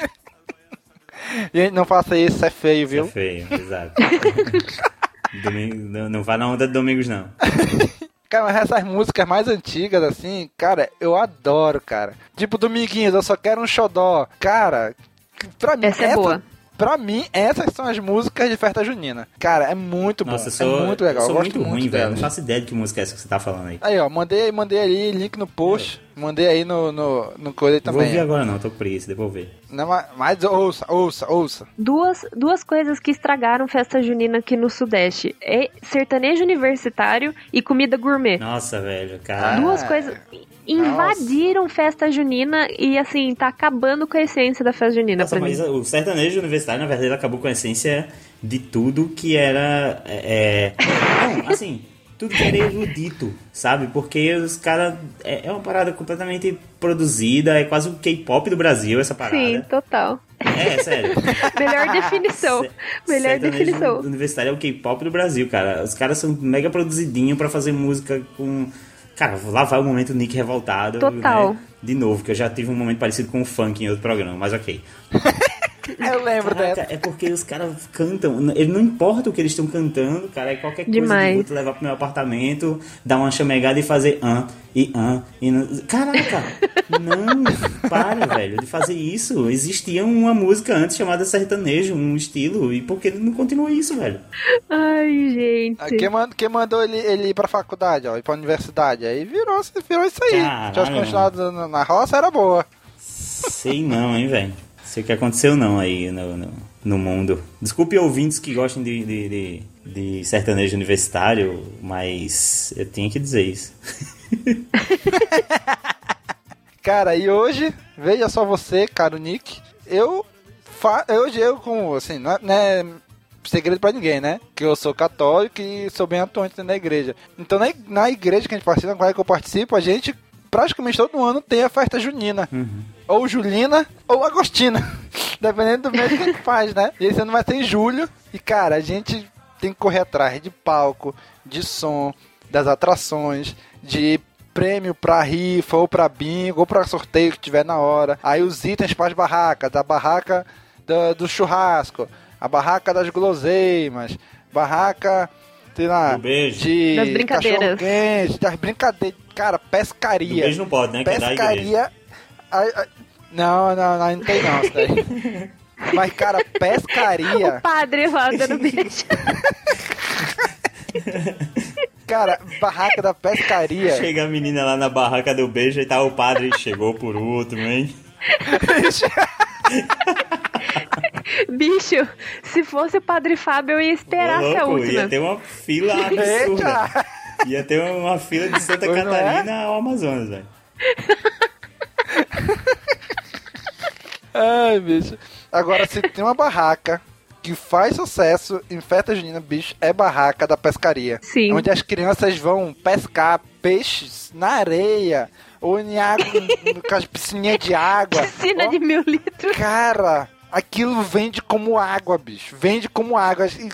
Gente, não faça isso, é feio, Isso é viu? feio, exato. Domingo, não, não vá na onda de domingos, não. Cara, mas essas músicas mais antigas, assim, cara, eu adoro, cara. Tipo, Dominguinhos, eu só quero um xodó. Cara, pra mim, Essa é boa. Pra mim, essas são as músicas de festa junina. Cara, é muito bom. Eu sou, é muito legal. eu sou eu gosto muito muito, ruim, velho. Não faço ideia de que música é essa que você tá falando aí. Aí, ó, mandei, mandei ali, link no post. Mandei aí no, no, no aí Não vou também. ouvir agora não, tô com preguiça, depois eu vou ver. Não, mas- mas ouça, ouça, ouça. Duas, duas coisas que estragaram festa junina aqui no Sudeste: é sertanejo universitário e comida gourmet. Nossa, velho, cara. Duas Ah, coisas invadiram festa junina e assim, tá acabando com a essência da festa junina Nossa, pra mim. mas o sertanejo universitário, na verdade, acabou com a essência de tudo que era. É... é- Não, assim, tudo que era erudito, sabe? Porque os caras. É, é uma parada completamente produzida, é quase o K-pop do Brasil, essa parada. Sim, total. É, sério. Melhor definição. Melhor sertanejo definição. Universitário é o K-pop do Brasil, cara. Os caras são mega produzidinhos pra fazer música com. Cara, lá vai o momento Nick revoltado. Total. né? De novo, que eu já tive um momento parecido com o funk em outro programa, mas ok. Eu lembro Caraca, dessa. é porque os caras cantam. Ele não importa o que eles estão cantando, cara. É qualquer coisa Demais. de vou te levar pro meu apartamento, dar uma chamegada e fazer an e an e não. Caraca! não, para, velho, de fazer isso. Existia uma música antes chamada sertanejo, um estilo, e por que ele não continua isso, velho? Ai, gente. Ah, Quem, mand- quem mandou ele, ele ir pra faculdade, ó, ir pra universidade? Aí virou, virou isso aí. Caralho, Se tivesse continuado na, na roça, era boa. Sei não, hein, velho. Sei o que aconteceu não aí no, no, no mundo. Desculpe ouvintes que gostam de, de, de, de sertanejo universitário, mas eu tinha que dizer isso. Cara, e hoje, veja só você, caro Nick, eu. Fa hoje eu, com. Assim, não é, não é segredo pra ninguém, né? Que eu sou católico e sou bem atuante da igreja. Então, na, ig- na igreja que a gente participa, na qual que eu participo, a gente praticamente todo ano tem a festa junina. Ou julina, ou agostina. Dependendo do mês que a gente faz, né? E esse ano vai ser em julho. E, cara, a gente tem que correr atrás de palco, de som, das atrações, de prêmio pra rifa, ou pra bingo, ou pra sorteio que tiver na hora. Aí os itens para as barracas, a barraca do, do churrasco, a barraca das guloseimas, barraca, sei lá, Do beijo. de Das brincadeiras. das brincadeiras, cara, Do pescaria. beijo não pode, né? Que é pescaria. Ai, ai, não, não, não, não tem não, isso daí. Mas, cara, pescaria. Padre lá dando beijo. Cara, barraca da pescaria. Chega a menina lá na barraca do beijo e tá o padre chegou por último, hein? Bicho, se fosse o Padre Fábio, eu ia esperar Ô, ser a louco, última. ia ter uma fila absurda. Eita! Ia ter uma fila de Santa é? Catarina ao Amazonas, velho. Ai, bicho. Agora, se tem uma barraca que faz sucesso em festa junina, bicho, é barraca da pescaria. Sim. Onde as crianças vão pescar peixes na areia ou em água, com as piscininhas de água. Piscina Ó, de mil litros. Cara, aquilo vende como água, bicho. Vende como água. E,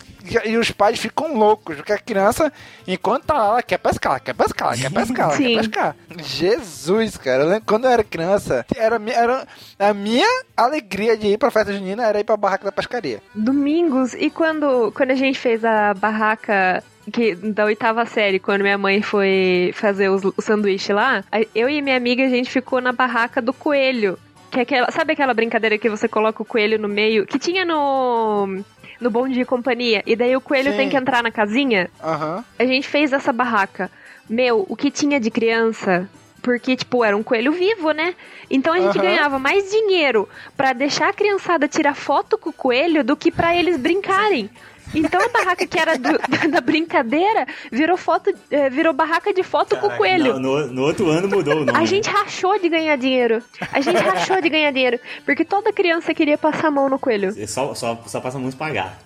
e- e os pais ficam loucos, porque a criança, enquanto tá lá, ela quer pescar, ela quer pescar, ela quer pescar, ela Sim. quer pescar. Jesus, cara. Eu lembro quando eu era criança, era, a minha- era a minha alegria de ir pra festa junina era ir pra barraca da pescaria. Domingos, e quando, quando a gente fez a barraca que, da oitava série, quando minha mãe foi fazer os, o sanduíche lá, eu e minha amiga, a gente ficou na barraca do coelho. Que é aquela, sabe aquela brincadeira que você coloca o coelho no meio? Que tinha no, no Bom Dia e Companhia. E daí o coelho Sim. tem que entrar na casinha? Aham. A gente fez essa barraca. Meu, o que tinha de criança. Porque, tipo, era um coelho vivo, né? Então a gente Aham. ganhava mais dinheiro pra deixar a criançada tirar foto com o coelho do que pra eles brincarem. Então a barraca que era do- da brincadeira virou foto, eh, virou barraca de foto com o Caraca, coelho. No, no- outro ano mudou o nome. A né? gente rachou de ganhar dinheiro. A gente rachou de ganhar dinheiro. Porque toda criança queria passar a mão no coelho. Só, só, só passa muito pagar.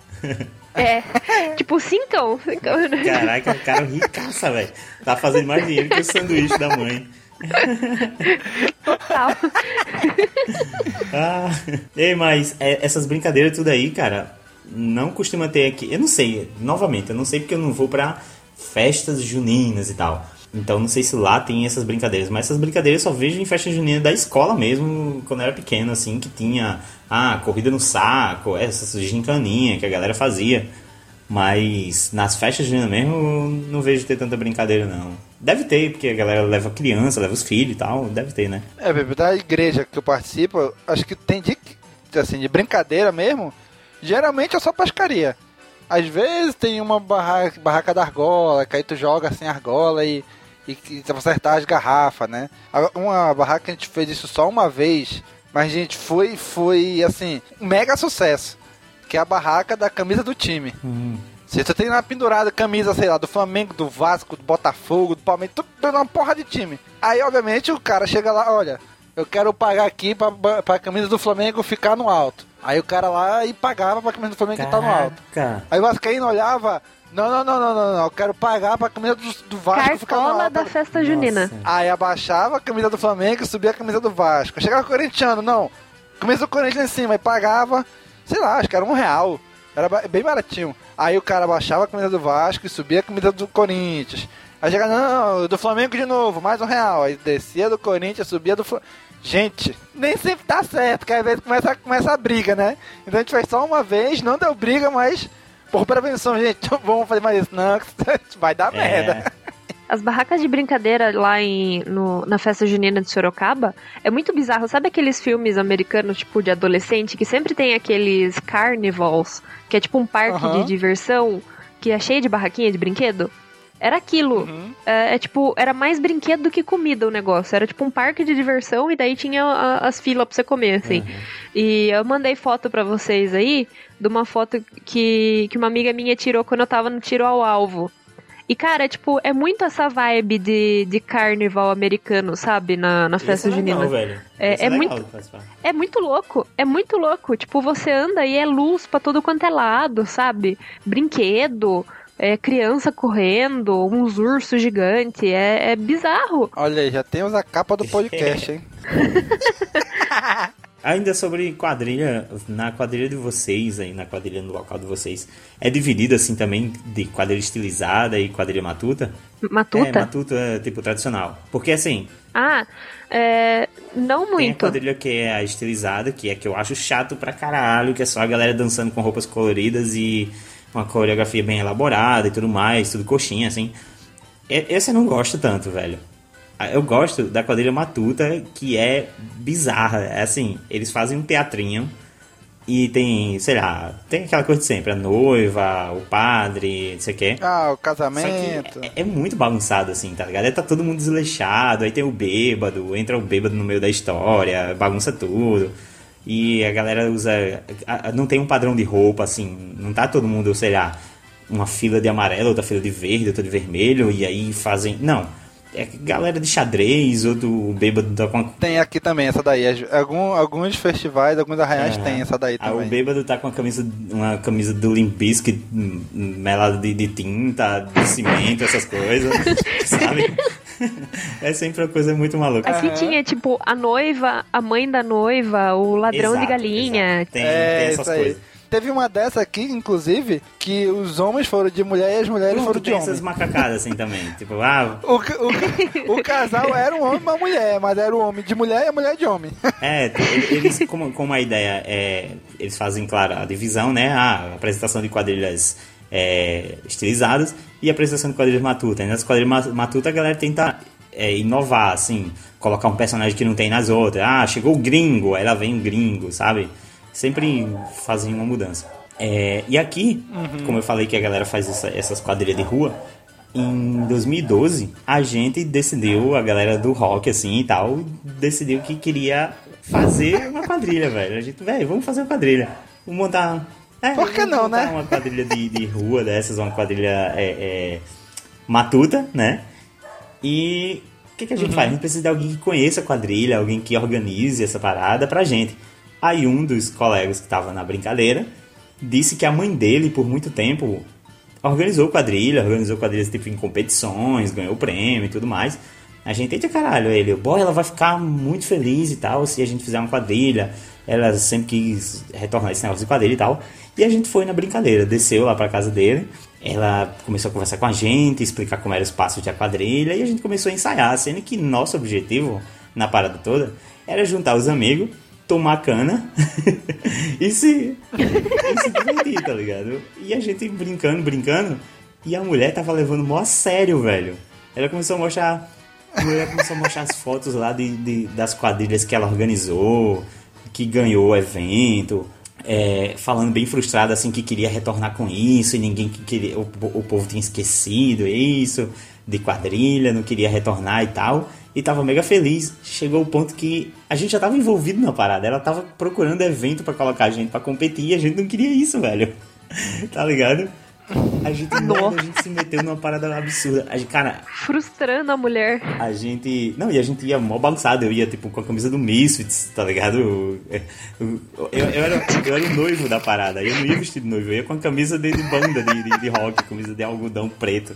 É. tipo, cincão. cincão. Caraca, o cara é ricaça, velho. Tá fazendo mais dinheiro que o sanduíche da mãe. Total. Ah, ei, mas é, essas brincadeiras tudo aí, cara, não costuma ter aqui. Eu não sei, novamente, eu não sei porque eu não vou pra festas juninas e tal. Então não sei se lá tem essas brincadeiras, mas essas brincadeiras eu só vejo em festa junina da escola mesmo, quando eu era pequeno, assim, que tinha ah, corrida no saco, essas gincaninha que a galera fazia. Mas nas festas juninas mesmo não vejo ter tanta brincadeira não. Deve ter, porque a galera leva criança, leva os filhos e tal, deve ter, né? É, da igreja que eu participo, acho que tem de, assim, de brincadeira mesmo, geralmente é só pescaria. Às vezes tem uma barraca, barraca da argola, que aí tu joga assim a argola e, e, e acertar as garrafas, né? Uma barraca que a gente fez isso só uma vez, mas gente, foi, foi assim, um mega sucesso. Que é a barraca da camisa do time. Se tu tem lá pendurada camisa, sei lá, do Flamengo, do Vasco, do Botafogo, do Palmeiras, tudo uma porra de time. Aí, obviamente, o cara chega lá, olha, eu quero pagar aqui pra, pra camisa do Flamengo ficar no alto. Aí o cara lá e pagava pra camisa do Flamengo ficar no alto. Caraca. Aí o Vascaíno olhava, não, não, não, não, não, não, eu quero pagar pra camisa do, do Vasco ficar no Cartola alto. da festa junina. Nossa. Aí abaixava a camisa do Flamengo e subia a camisa do Vasco. Chegava o corintiano, não. Camisa do Corinthians em cima e pagava, sei lá, acho que era um real. Era bem baratinho. Aí o cara abaixava a camisa do Vasco e subia a camisa do Corinthians. Aí chegava, não, do Flamengo de novo, mais um real. Aí descia do Corinthians, subia do Flamengo. Gente, nem sempre tá certo, que às vezes começa, começa a briga, né? Então a gente fez só uma vez, não deu briga, mas por prevenção, gente, vamos fazer mais isso, não, vai dar merda. É, As barracas de brincadeira lá em, no- na festa junina de Sorocaba é muito bizarro. Sabe aqueles filmes americanos, tipo, de adolescente, que sempre tem aqueles carnivals, que é tipo um parque Aham. de diversão, que é cheio de barraquinha de brinquedo? Era aquilo. Uhum. É, é tipo, era mais brinquedo do que comida o negócio. Era tipo um parque de diversão e daí tinha a- as filas pra você comer, assim. E eu mandei foto pra vocês aí, de uma foto que, que uma amiga minha tirou quando eu tava no tiro ao alvo. E, cara, tipo, é muito essa vibe de, de carnival americano, sabe? Na, na festa Isso é legal, junina. velho. É- Isso é legal muito- participar. É muito louco, é muito louco. Tipo, você anda e é luz pra todo quanto é lado, sabe? Brinquedo, é criança correndo, uns ursos gigantes, é, é bizarro. Olha aí, já temos a capa do podcast, hein? Ainda sobre quadrilha, na quadrilha de vocês, aí na quadrilha no local de vocês, é dividido assim também de quadrilha estilizada e quadrilha matuta? É, Matuta? matuta é tipo tradicional. Porque assim, Ah, é, não tem a muito. quadrilha que é a estilizada, que é que eu acho chato pra caralho, que é só a galera dançando com roupas coloridas e uma coreografia bem elaborada e tudo mais, tudo coxinha, assim. E- Esse eu não gosto tanto, velho. Ah, Eu gosto da quadrilha matuta, que é bizarra. É assim, eles fazem um teatrinho e tem, sei lá, tem aquela coisa de sempre, a noiva, o padre, não sei o quê. Ah, o casamento. é, é muito bagunçado, assim, tá ligado? Aí tá todo mundo desleixado, aí tem o bêbado, entra o bêbado no meio da história, bagunça tudo. E a galera usa. Não tem um padrão de roupa, assim, não tá todo mundo, sei lá, uma fila de amarelo, outra fila de verde, outra de vermelho, e aí fazem. Não. É galera de xadrez, ou do bêbado tá com a Tem aqui também essa daí. Algum, alguns festivais, alguns arraiais Aham. tem essa daí Ah, o também. bêbado tá com a camisa, uma camisa do Limp Bizkit hum, melada de, de tinta, de cimento, essas coisas, sabe? É sempre uma coisa muito maluca. Aqui Aham. tinha, tipo, a noiva, a mãe da noiva, o ladrão de Exato, galinha. exato. Tem, é, tem isso essas aí. Teve uma dessa aqui, inclusive, que os homens foram de mulher e as mulheres Pronto, foram de homem. essas macacadas assim também. Tipo, ah, O, o, o casal era um homem e uma mulher, mas era o homem de mulher e a mulher de homem. É, eles, como, como a ideia é. Eles fazem, claro, a divisão, né? A apresentação de quadrilhas é, estilizadas e a apresentação de quadrilhas matutas. E nas quadrilhas ma- matutas a galera tenta é, inovar, assim, colocar um personagem que não tem nas outras. Ah, chegou o gringo, aí lá vem o gringo, sabe? Sempre fazem uma mudança. É, e aqui, como eu falei que a galera faz essa- essas quadrilhas de rua, em 2012, a gente decidiu, a galera do rock, assim e tal, decidiu que queria fazer uma quadrilha, velho. A gente, velho, vamos fazer uma quadrilha. Vamos montar. É, Por que não, né? Uma quadrilha de, de rua dessas, uma quadrilha é, é, matuta, né? E o que, que a gente faz? A gente precisa de alguém que conheça a quadrilha, alguém que organize essa parada pra gente. Aí um dos colegas que tava na brincadeira disse que a mãe dele, por muito tempo, organizou quadrilha, organizou quadrilhas tipo em competições, ganhou prêmio e tudo mais. A gente, eita caralho, ele, boy, ela vai ficar muito feliz e tal se a gente fizer uma quadrilha. Ela sempre quis retornar esse negócio de quadrilha e tal. E a gente foi na brincadeira, desceu lá pra casa dele. Ela começou a conversar com a gente, explicar como era os passos de a quadrilha. E a gente começou a ensaiar, sendo que nosso objetivo na parada toda era juntar os amigos, tomar cana e, se, e se divertir, tá ligado? E a gente brincando, brincando. E a mulher tava levando mó a sério, velho. Ela começou a mostrar. A mulher começou a mostrar as fotos lá de, de das quadrilhas que ela organizou, que ganhou o evento. É, falando bem frustrada assim que queria retornar com isso e ninguém que queria o, o povo tinha esquecido isso de quadrilha não queria retornar e tal e tava mega feliz. Chegou o ponto que a gente já tava envolvido na parada. Ela tava procurando evento para colocar a gente para competir e a gente não queria isso velho. Tá ligado a gente, não, a gente se meteu numa parada absurda. A gente, cara. Frustrando a mulher. A gente. Não, e a gente ia mó bagunçado. Eu ia, tipo, com a camisa do Misfits, tá ligado? Eu, eu, eu, era, eu era o noivo da parada. Eu não ia vestido de noivo, eu ia com a camisa de, de banda de, de, de, rock, camisa de algodão preto.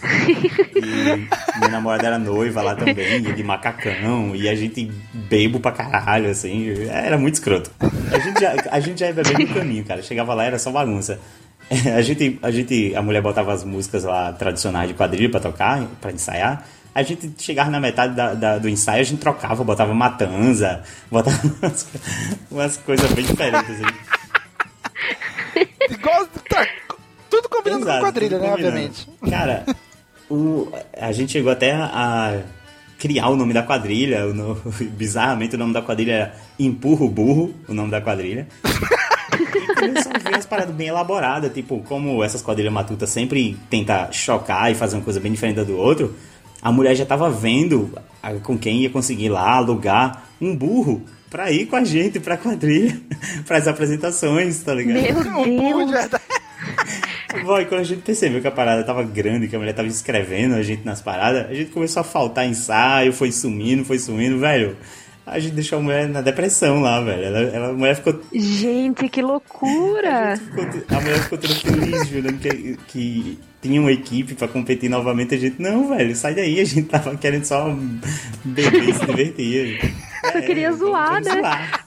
E minha namorada era noiva lá também, ia de macacão. E a gente bebo pra caralho, assim. Era muito escroto. A gente já, a gente já ia bebendo no caminho, cara. Chegava lá, era só bagunça. a gente, a gente, a mulher botava as músicas lá tradicionais de quadrilha para tocar, para ensaiar. A gente chegava na metade da, da, do ensaio, a gente trocava, botava matanza, botava umas, umas coisas bem diferentes. Assim. Igual, tá, tudo combinando Exato, com quadrilha, né? Obviamente. Cara, o, a gente chegou até a criar o nome da quadrilha. O, bizarramente, o nome da quadrilha era Empurro Burro, o nome da quadrilha começou a ver as paradas bem elaboradas, tipo, como essas quadrilhas matutas sempre tenta chocar e fazer uma coisa bem diferente do outro, a mulher já tava vendo com quem ia conseguir lá alugar um burro pra ir com a gente pra quadrilha, pras apresentações, tá ligado? Meu Deus! Boy, quando a gente percebeu que a parada tava grande, que a mulher tava escrevendo a gente nas paradas, a gente começou a faltar ensaio, foi sumindo, foi sumindo, velho a gente deixou a mulher na depressão lá, velho. Ela, ela, a mulher ficou. Gente, que loucura! A, ficou, a mulher ficou toda feliz, jurando que, que tinha uma equipe pra competir novamente. A gente, não, velho, sai daí. A gente tava querendo só beber e se divertir. Eu é, queria zoar, né? Zoar.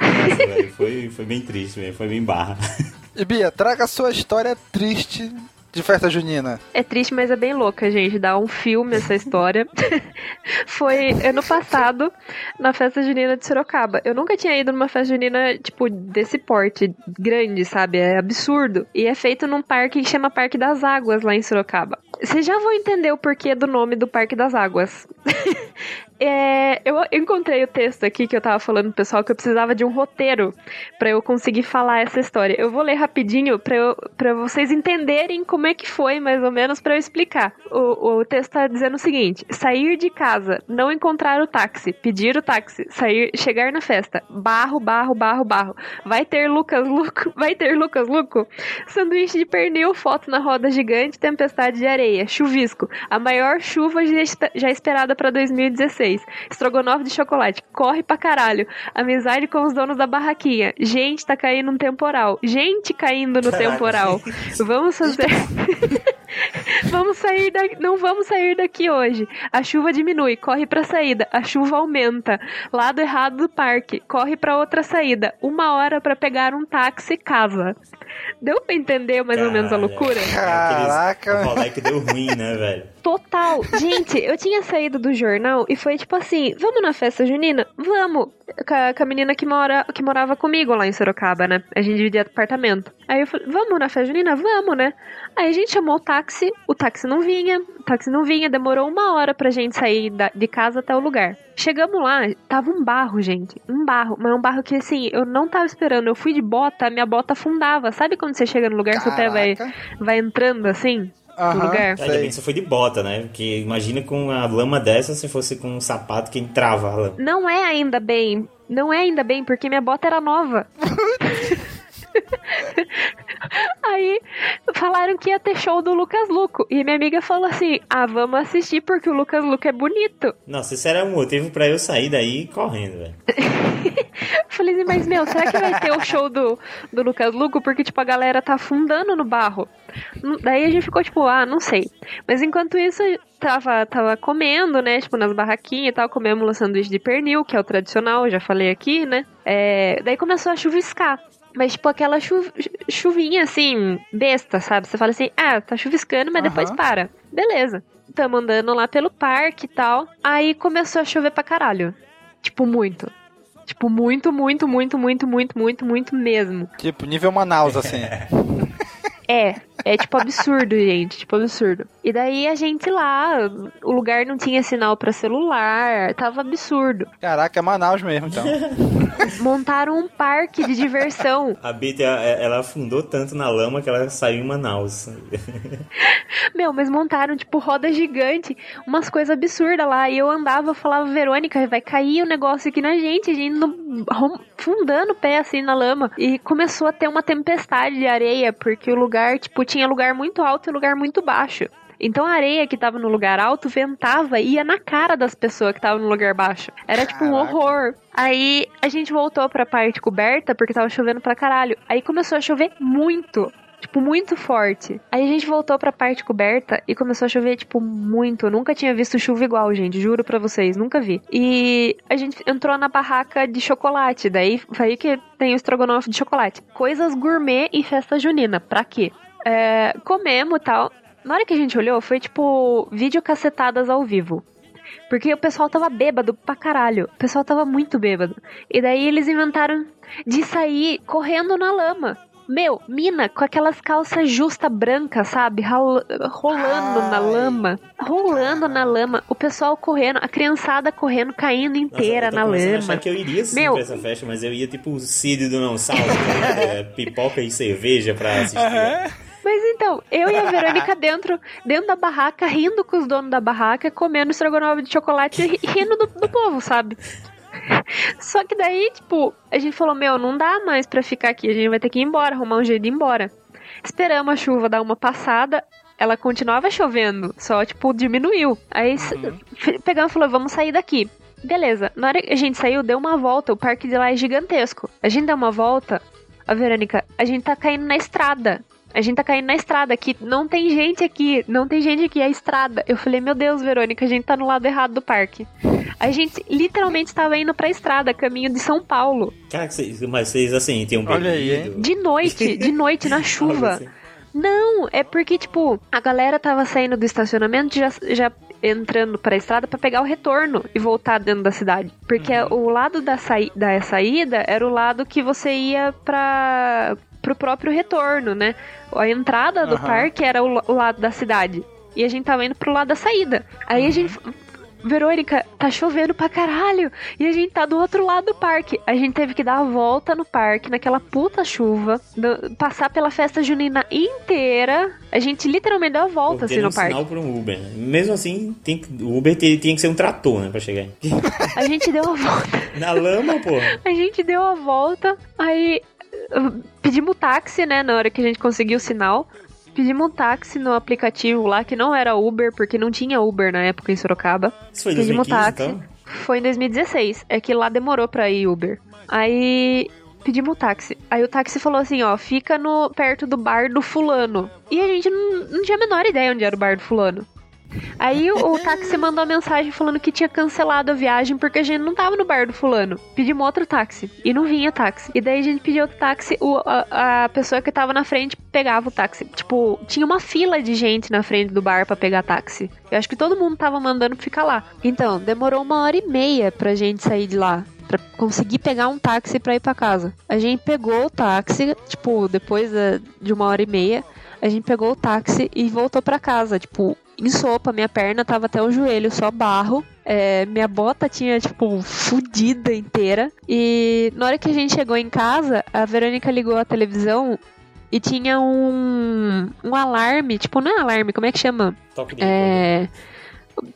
Nossa, velho, foi, foi bem triste, velho. Foi bem barra. E Bia, traga a sua história triste de festa junina? É triste, mas é bem louca, gente. Dá um filme essa história. Foi ano passado, na festa junina de Sorocaba. Eu nunca tinha ido numa festa junina, tipo, desse porte, grande, sabe? É absurdo. E é feito num parque que chama Parque das Águas, lá em Sorocaba. Vocês já vão entender o porquê do nome do Parque das Águas. é, eu encontrei o texto aqui que eu tava falando pro pessoal que eu precisava de um roteiro para eu conseguir falar essa história. Eu vou ler rapidinho pra vocês entenderem como é que foi, mais ou menos, para eu explicar. O, o texto tá dizendo o seguinte: sair de casa, não encontrar o táxi, pedir o táxi, sair, chegar na festa, barro, barro, barro, barro. Vai ter Lucas Luco, vai ter Lucas Luco. Sanduíche de pernil, foto na roda gigante, tempestade de areia, chuvisco, a maior chuva já esperada para 2016. Estrogonofe de chocolate, corre pra caralho. Amizade com os donos da barraquinha. Gente, tá caindo um temporal. Gente caindo no Caralho. temporal. Vamos fazer. vamos sair daqui. Não vamos sair daqui hoje. A chuva diminui, corre pra saída. A chuva aumenta. Lado errado do parque, corre pra outra saída. Uma hora para pegar um táxi casa. Deu pra entender mais ou menos a loucura? Caraca! O moleque deu ruim, né, velho? Total. Gente, eu tinha saído do jornal e foi tipo assim: vamos na festa junina? Vamos! Com a, com a menina que, mora, que morava comigo lá em Sorocaba, né? A gente dividia apartamento. Aí eu falei: vamos na festa junina? Vamos, né? Aí a gente chamou o táxi, o táxi não vinha, o táxi não vinha, demorou uma hora pra gente sair da, de casa até o lugar. Chegamos lá, tava um barro, gente. Um barro, mas um barro que assim, eu não tava esperando. Eu fui de bota, minha bota afundava. Sabe quando você chega no lugar, Caraca. seu pé vai, vai entrando assim? No lugar. Ainda bem que você foi de bota, né? Porque imagina com a lama dessa se fosse com um sapato que entrava a lama. Não é ainda bem. Não é ainda bem, porque minha bota era nova. Aí falaram que ia ter show do Lucas Luco. E minha amiga falou assim: Ah, vamos assistir porque o Lucas Luco é bonito. Nossa, isso era um motivo para eu sair daí correndo, velho. Falei assim, mas meu, será que vai ter o show do, do Lucas Luco? Porque, tipo, a galera tá afundando no barro. Daí a gente ficou, tipo, ah, não sei. Mas enquanto isso, tava, tava comendo, né? Tipo, nas barraquinhas e tal, comemos um sanduíche de pernil, que é o tradicional, já falei aqui, né? É, daí começou a chuviscar. Mas, tipo, aquela chu chuvinha, assim, besta, sabe? Você fala assim, ah, tá chuviscando, mas depois Aham. para. Beleza. Tamo andando lá pelo parque e tal. Aí começou a chover pra caralho. Tipo, muito. Tipo, muito, muito, muito, muito, muito, muito, muito mesmo. Tipo, nível Manaus, assim. É, é tipo absurdo, gente, tipo absurdo. E daí a gente lá, o lugar não tinha sinal pra celular, tava absurdo. Caraca, é Manaus mesmo, então. Montaram um parque de diversão. A Bita, ela afundou tanto na lama que ela saiu em Manaus. Meu, mas montaram, tipo, roda gigante, umas coisas absurdas lá. E eu andava, falava, Verônica, vai cair o negócio aqui na gente, a gente não, fundando o pé assim na lama. E começou a ter uma tempestade de areia, porque o lugar, tipo, tinha lugar muito alto e lugar muito baixo. Então a areia que tava no lugar alto ventava e ia na cara das pessoas que estavam no lugar baixo. Era tipo um Caraca. horror. Aí a gente voltou pra parte coberta porque tava chovendo pra caralho. Aí começou a chover muito. Tipo, muito forte. Aí a gente voltou pra parte coberta e começou a chover, tipo, muito. Eu nunca tinha visto chuva igual, gente. Juro pra vocês, nunca vi. E a gente entrou na barraca de chocolate. Daí foi aí que tem o estrogonofe de chocolate. Coisas gourmet e festa junina. Pra quê? É, comemos e tal. Na hora que a gente olhou, foi tipo vídeo cacetadas ao vivo. Porque o pessoal tava bêbado pra caralho. O pessoal tava muito bêbado. E daí eles inventaram de sair correndo na lama. Meu, mina com aquelas calças justa branca, sabe? Rolando na Ai. lama. Rolando na lama. O pessoal correndo, a criançada correndo, caindo inteira eu tô na lama. achar que eu iria sim Meu. pra essa festa, mas eu ia tipo o Cid do Não Salvo, né? pipoca e cerveja pra assistir. Mas então, eu e a Verônica dentro, dentro da barraca, rindo com os donos da barraca, comendo estrogonofe de chocolate e ri- rindo do, do povo, sabe? Só que daí, tipo, a gente falou, meu, não dá mais pra ficar aqui, a gente vai ter que ir embora, arrumar um jeito de ir embora. Esperamos a chuva dar uma passada, ela continuava chovendo, só, tipo, diminuiu. Aí f- pegamos e falou, vamos sair daqui. Beleza, na hora que a gente saiu, deu uma volta, o parque de lá é gigantesco. A gente deu uma volta, a Verônica, a gente tá caindo na estrada. A gente tá caindo na estrada aqui. Não tem gente aqui. Não tem gente aqui. É a estrada. Eu falei, meu Deus, Verônica, a gente tá no lado errado do parque. A gente literalmente estava indo pra estrada, caminho de São Paulo. Cara, mas vocês assim, tinham Olha aí, bebido? De noite, de noite, na chuva. assim. Não, é porque, tipo, a galera tava saindo do estacionamento já, já entrando pra estrada pra pegar o retorno e voltar dentro da cidade. Porque o lado da, saí da saída era o lado que você ia pra, pro próprio retorno, né? A entrada do Aham. parque era o, o lado da cidade. E a gente tava indo pro lado da saída. Aí a gente. Verônica, tá chovendo pra caralho. E a gente tá do outro lado do parque. A gente teve que dar a volta no parque, naquela puta chuva, do- passar pela festa junina inteira. A gente literalmente deu a volta Porque assim no um parque. sinal para um Uber. né? Mesmo assim, tem o Uber tinha que ser um trator, né, pra chegar. A gente deu a volta. Na lama, porra. A gente deu a volta. Aí pedimos táxi, né? Na hora que a gente conseguiu o sinal. Pedimos um táxi no aplicativo lá, que não era Uber, porque não tinha Uber na época em Sorocaba. Isso foi em Pedimos 2015, táxi. então? Foi em 2016. É que lá demorou pra ir Uber. Aí pedimos o táxi. Aí o táxi falou assim, ó, fica no perto do bar do fulano. E a gente não, não tinha a menor ideia onde era o bar do fulano. Aí o, táxi mandou mensagem falando que tinha cancelado a viagem porque a gente não tava no bar do fulano. Pedimos outro táxi. E não vinha táxi. E daí a gente pediu outro táxi, o, a, a pessoa que tava na frente pegava o táxi. Tipo, tinha uma fila de gente na frente do bar pra pegar táxi. Eu acho que todo mundo tava mandando ficar lá. Então, demorou uma hora e meia pra gente sair de lá. Pra conseguir pegar um táxi pra ir pra casa. A gente pegou o táxi, tipo, depois de uma hora e meia, a gente pegou o táxi e voltou pra casa. Tipo, em sopa, minha perna tava até o joelho, só barro. É, minha bota tinha, tipo, fudida inteira. E na hora que a gente chegou em casa, a Verônica ligou a televisão e tinha um, um alarme, tipo, não é alarme, como é que chama? Toque de É.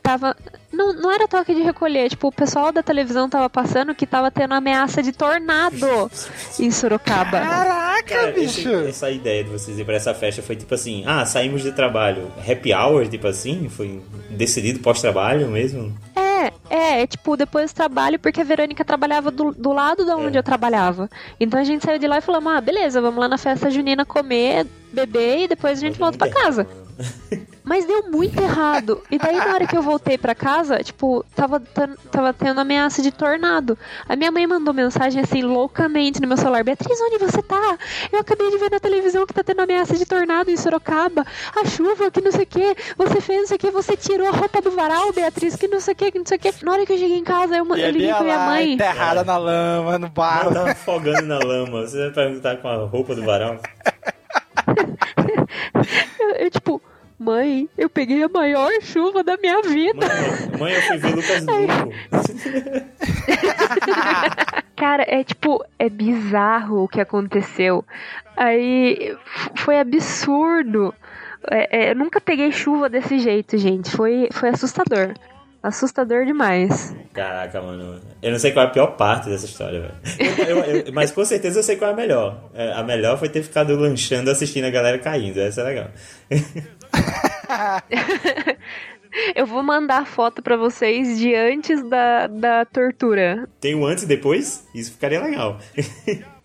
Tava. Não, não era toque de recolher, tipo, o pessoal da televisão tava passando que tava tendo ameaça de tornado em Sorocaba. Caraca, Cara, esse- bicho! essa ideia de vocês ir pra essa festa foi tipo assim: ah, saímos de trabalho, happy hour, tipo assim? Foi decidido pós-trabalho mesmo? É, É, é tipo, depois do trabalho, porque a Verônica trabalhava do, do lado da onde É. eu trabalhava. Então a gente saiu de lá e falamos, ah, beleza, vamos lá na festa junina comer, beber e depois a gente volta pra casa. Mas deu muito errado. E daí, na hora que eu voltei pra casa, tipo, tava, tava tendo ameaça de tornado. A minha mãe mandou mensagem assim, loucamente no meu celular: Beatriz, onde você tá? Eu acabei de ver na televisão que tá tendo ameaça de tornado em Sorocaba. A chuva, que não sei o que. Você fez não sei o que. Você tirou a roupa do varal, Beatriz, que não sei o que, que não sei o que. Na hora que eu cheguei em casa, eu, eu a liguei Bia pra minha lá, mãe. enterrada na lama, no Ela barro. tava afogando na lama. Você vai perguntar com a roupa do varal? Eu, eu, tipo, mãe, eu peguei a maior chuva da minha vida. Mãe, mãe, eu fui ver Lucas Luco. Cara, é tipo, é bizarro o que aconteceu. Aí foi absurdo. É, é, eu nunca peguei chuva desse jeito, gente. Foi, foi assustador. Assustador demais. Caraca, mano. Eu não sei qual é a pior parte dessa história, velho. Mas com certeza eu sei qual é a melhor. É, A melhor foi ter ficado lanchando assistindo a galera caindo. Essa é legal. Eu vou mandar foto pra vocês de antes da, da tortura. Tem o antes e depois? Isso ficaria legal.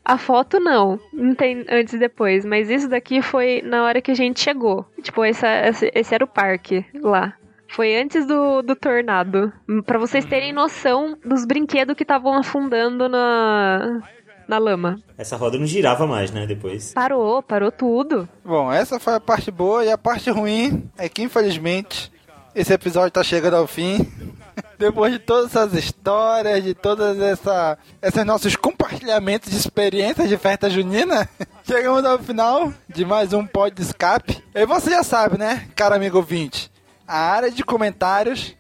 A foto não, não tem antes e depois, mas isso daqui foi na hora que a gente chegou. Tipo, essa, esse, esse era o parque lá. Foi antes do, do tornado. Pra vocês terem noção dos brinquedos que estavam afundando na, na lama. Essa roda não girava mais, né? Depois. Parou, parou tudo. Bom, essa foi a parte boa e a parte ruim é que infelizmente esse episódio tá chegando ao fim. Depois de todas essas histórias, de todas essa, esses nossos compartilhamentos de experiências de festa junina, chegamos ao final de mais um pod de escape. E você já sabe, né, cara amigo ouvinte, a área de comentários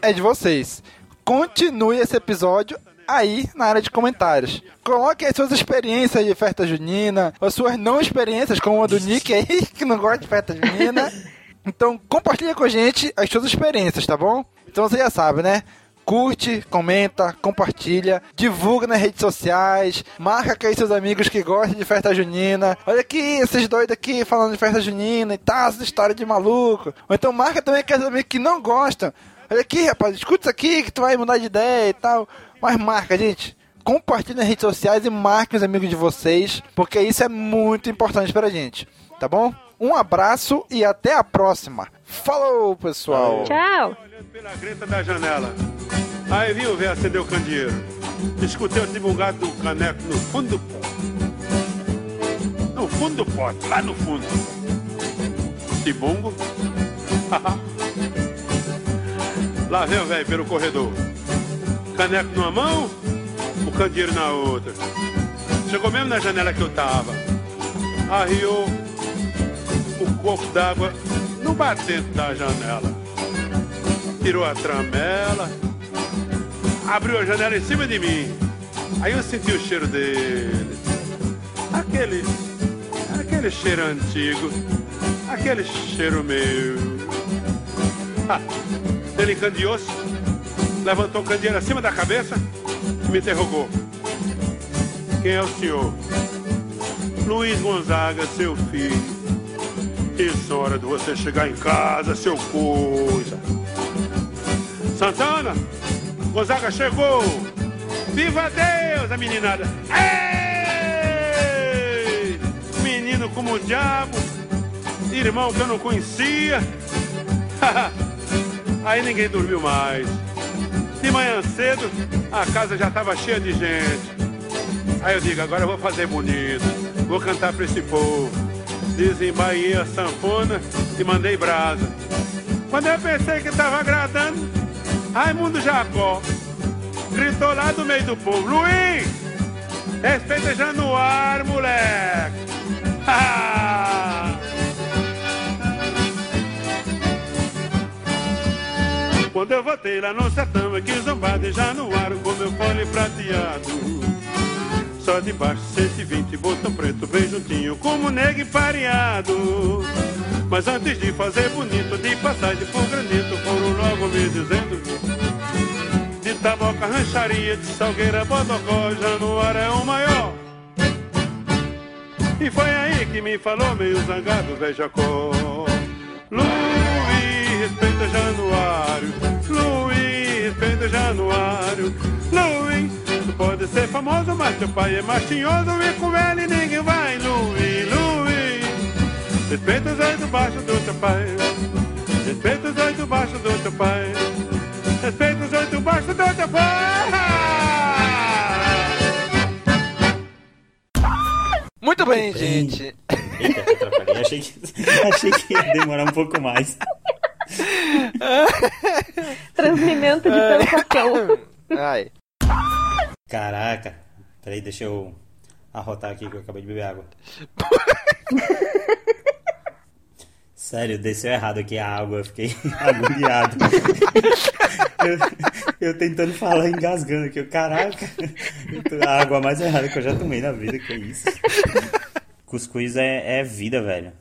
é de vocês. Continue esse episódio aí na área de comentários. Coloque aí suas experiências de festa junina, ou suas não experiências, como a do Nick aí, que não gosta de festa junina. Então compartilha com a gente as suas experiências, tá bom? Então você já sabe, né? Curte, comenta, compartilha, divulga nas redes sociais, marca aqui seus amigos que gostam de festa junina. Olha aqui, esses doidos aqui falando de festa junina e tal, essa história de maluco. Ou então marca também aqueles amigos que não gostam. Olha aqui, rapaz, escuta isso aqui que tu vai mudar de ideia e tal. Mas marca, gente. Compartilhe nas redes sociais e marque os amigos de vocês, porque isso é muito importante pra gente, tá bom? Um abraço e até a próxima. Falou, pessoal. Tchau! Pela greta da janela. Aí vi o velho acender o candeeiro. Escutei o tibungado do caneco no fundo do pote. No fundo do pote, lá no fundo. Tibungo. lá vem o velho pelo corredor. Caneco numa mão, o candeeiro na outra. Chegou mesmo na janela que eu tava. Arriou o copo d'água no batente da janela. Tirou a tramela, abriu a janela em cima de mim. Aí eu senti o cheiro dele. Aquele. aquele cheiro antigo. Aquele cheiro meu. Ah, ele candeou-se, levantou o candeeiro acima da cabeça e me interrogou. Quem é o senhor? Luiz Gonzaga, seu filho. Isso é hora de você chegar em casa, seu coisa. Santana, Gonzaga chegou. Viva Deus, a meninada. Ei! Menino como o diabo. Irmão que eu não conhecia. Aí ninguém dormiu mais. De manhã cedo, a casa já estava cheia de gente. Aí eu digo, agora eu vou fazer bonito. Vou cantar pra esse povo. Desembainhei a sanfona e mandei brasa. Quando eu pensei que tava agradando, Raimundo Jacó gritou lá do meio do povo: Luiz, respeita Januário, moleque. Quando eu voltei lá no sertão, é que zombado de Januário com meu fole prateado. Só de baixo 120, botão preto bem juntinho, como negro pareado. Mas antes de fazer bonito, de passagem por granito, foram logo me dizendo De taboca, rancharia, de salgueira, bodocó, Januário é o maior E foi aí que me falou meio zangado, velho Jacó Luiz, respeita Januário Luiz, respeita januário. Louis, tu pode ser famoso, mas teu pai é machinhoso e com ele ninguém vai. Louis, Louis, respeita os oito baixos do teu pai. Respeita os oito baixos do teu pai. Respeita os oito baixos do teu pai. Muito bem, bem. gente. Eita, atrapalhei. Achei que, achei que ia demorar um pouco mais. Transmimento de sensação. Ai. Caraca. Peraí, deixa eu arrotar aqui que eu acabei de beber água. Sério, desceu errado aqui a água, eu fiquei agoniado. eu, eu tentando falar engasgando aqui, eu, caraca, a água mais errada que eu já tomei na vida, que isso. Cuscuz é, é vida, velho.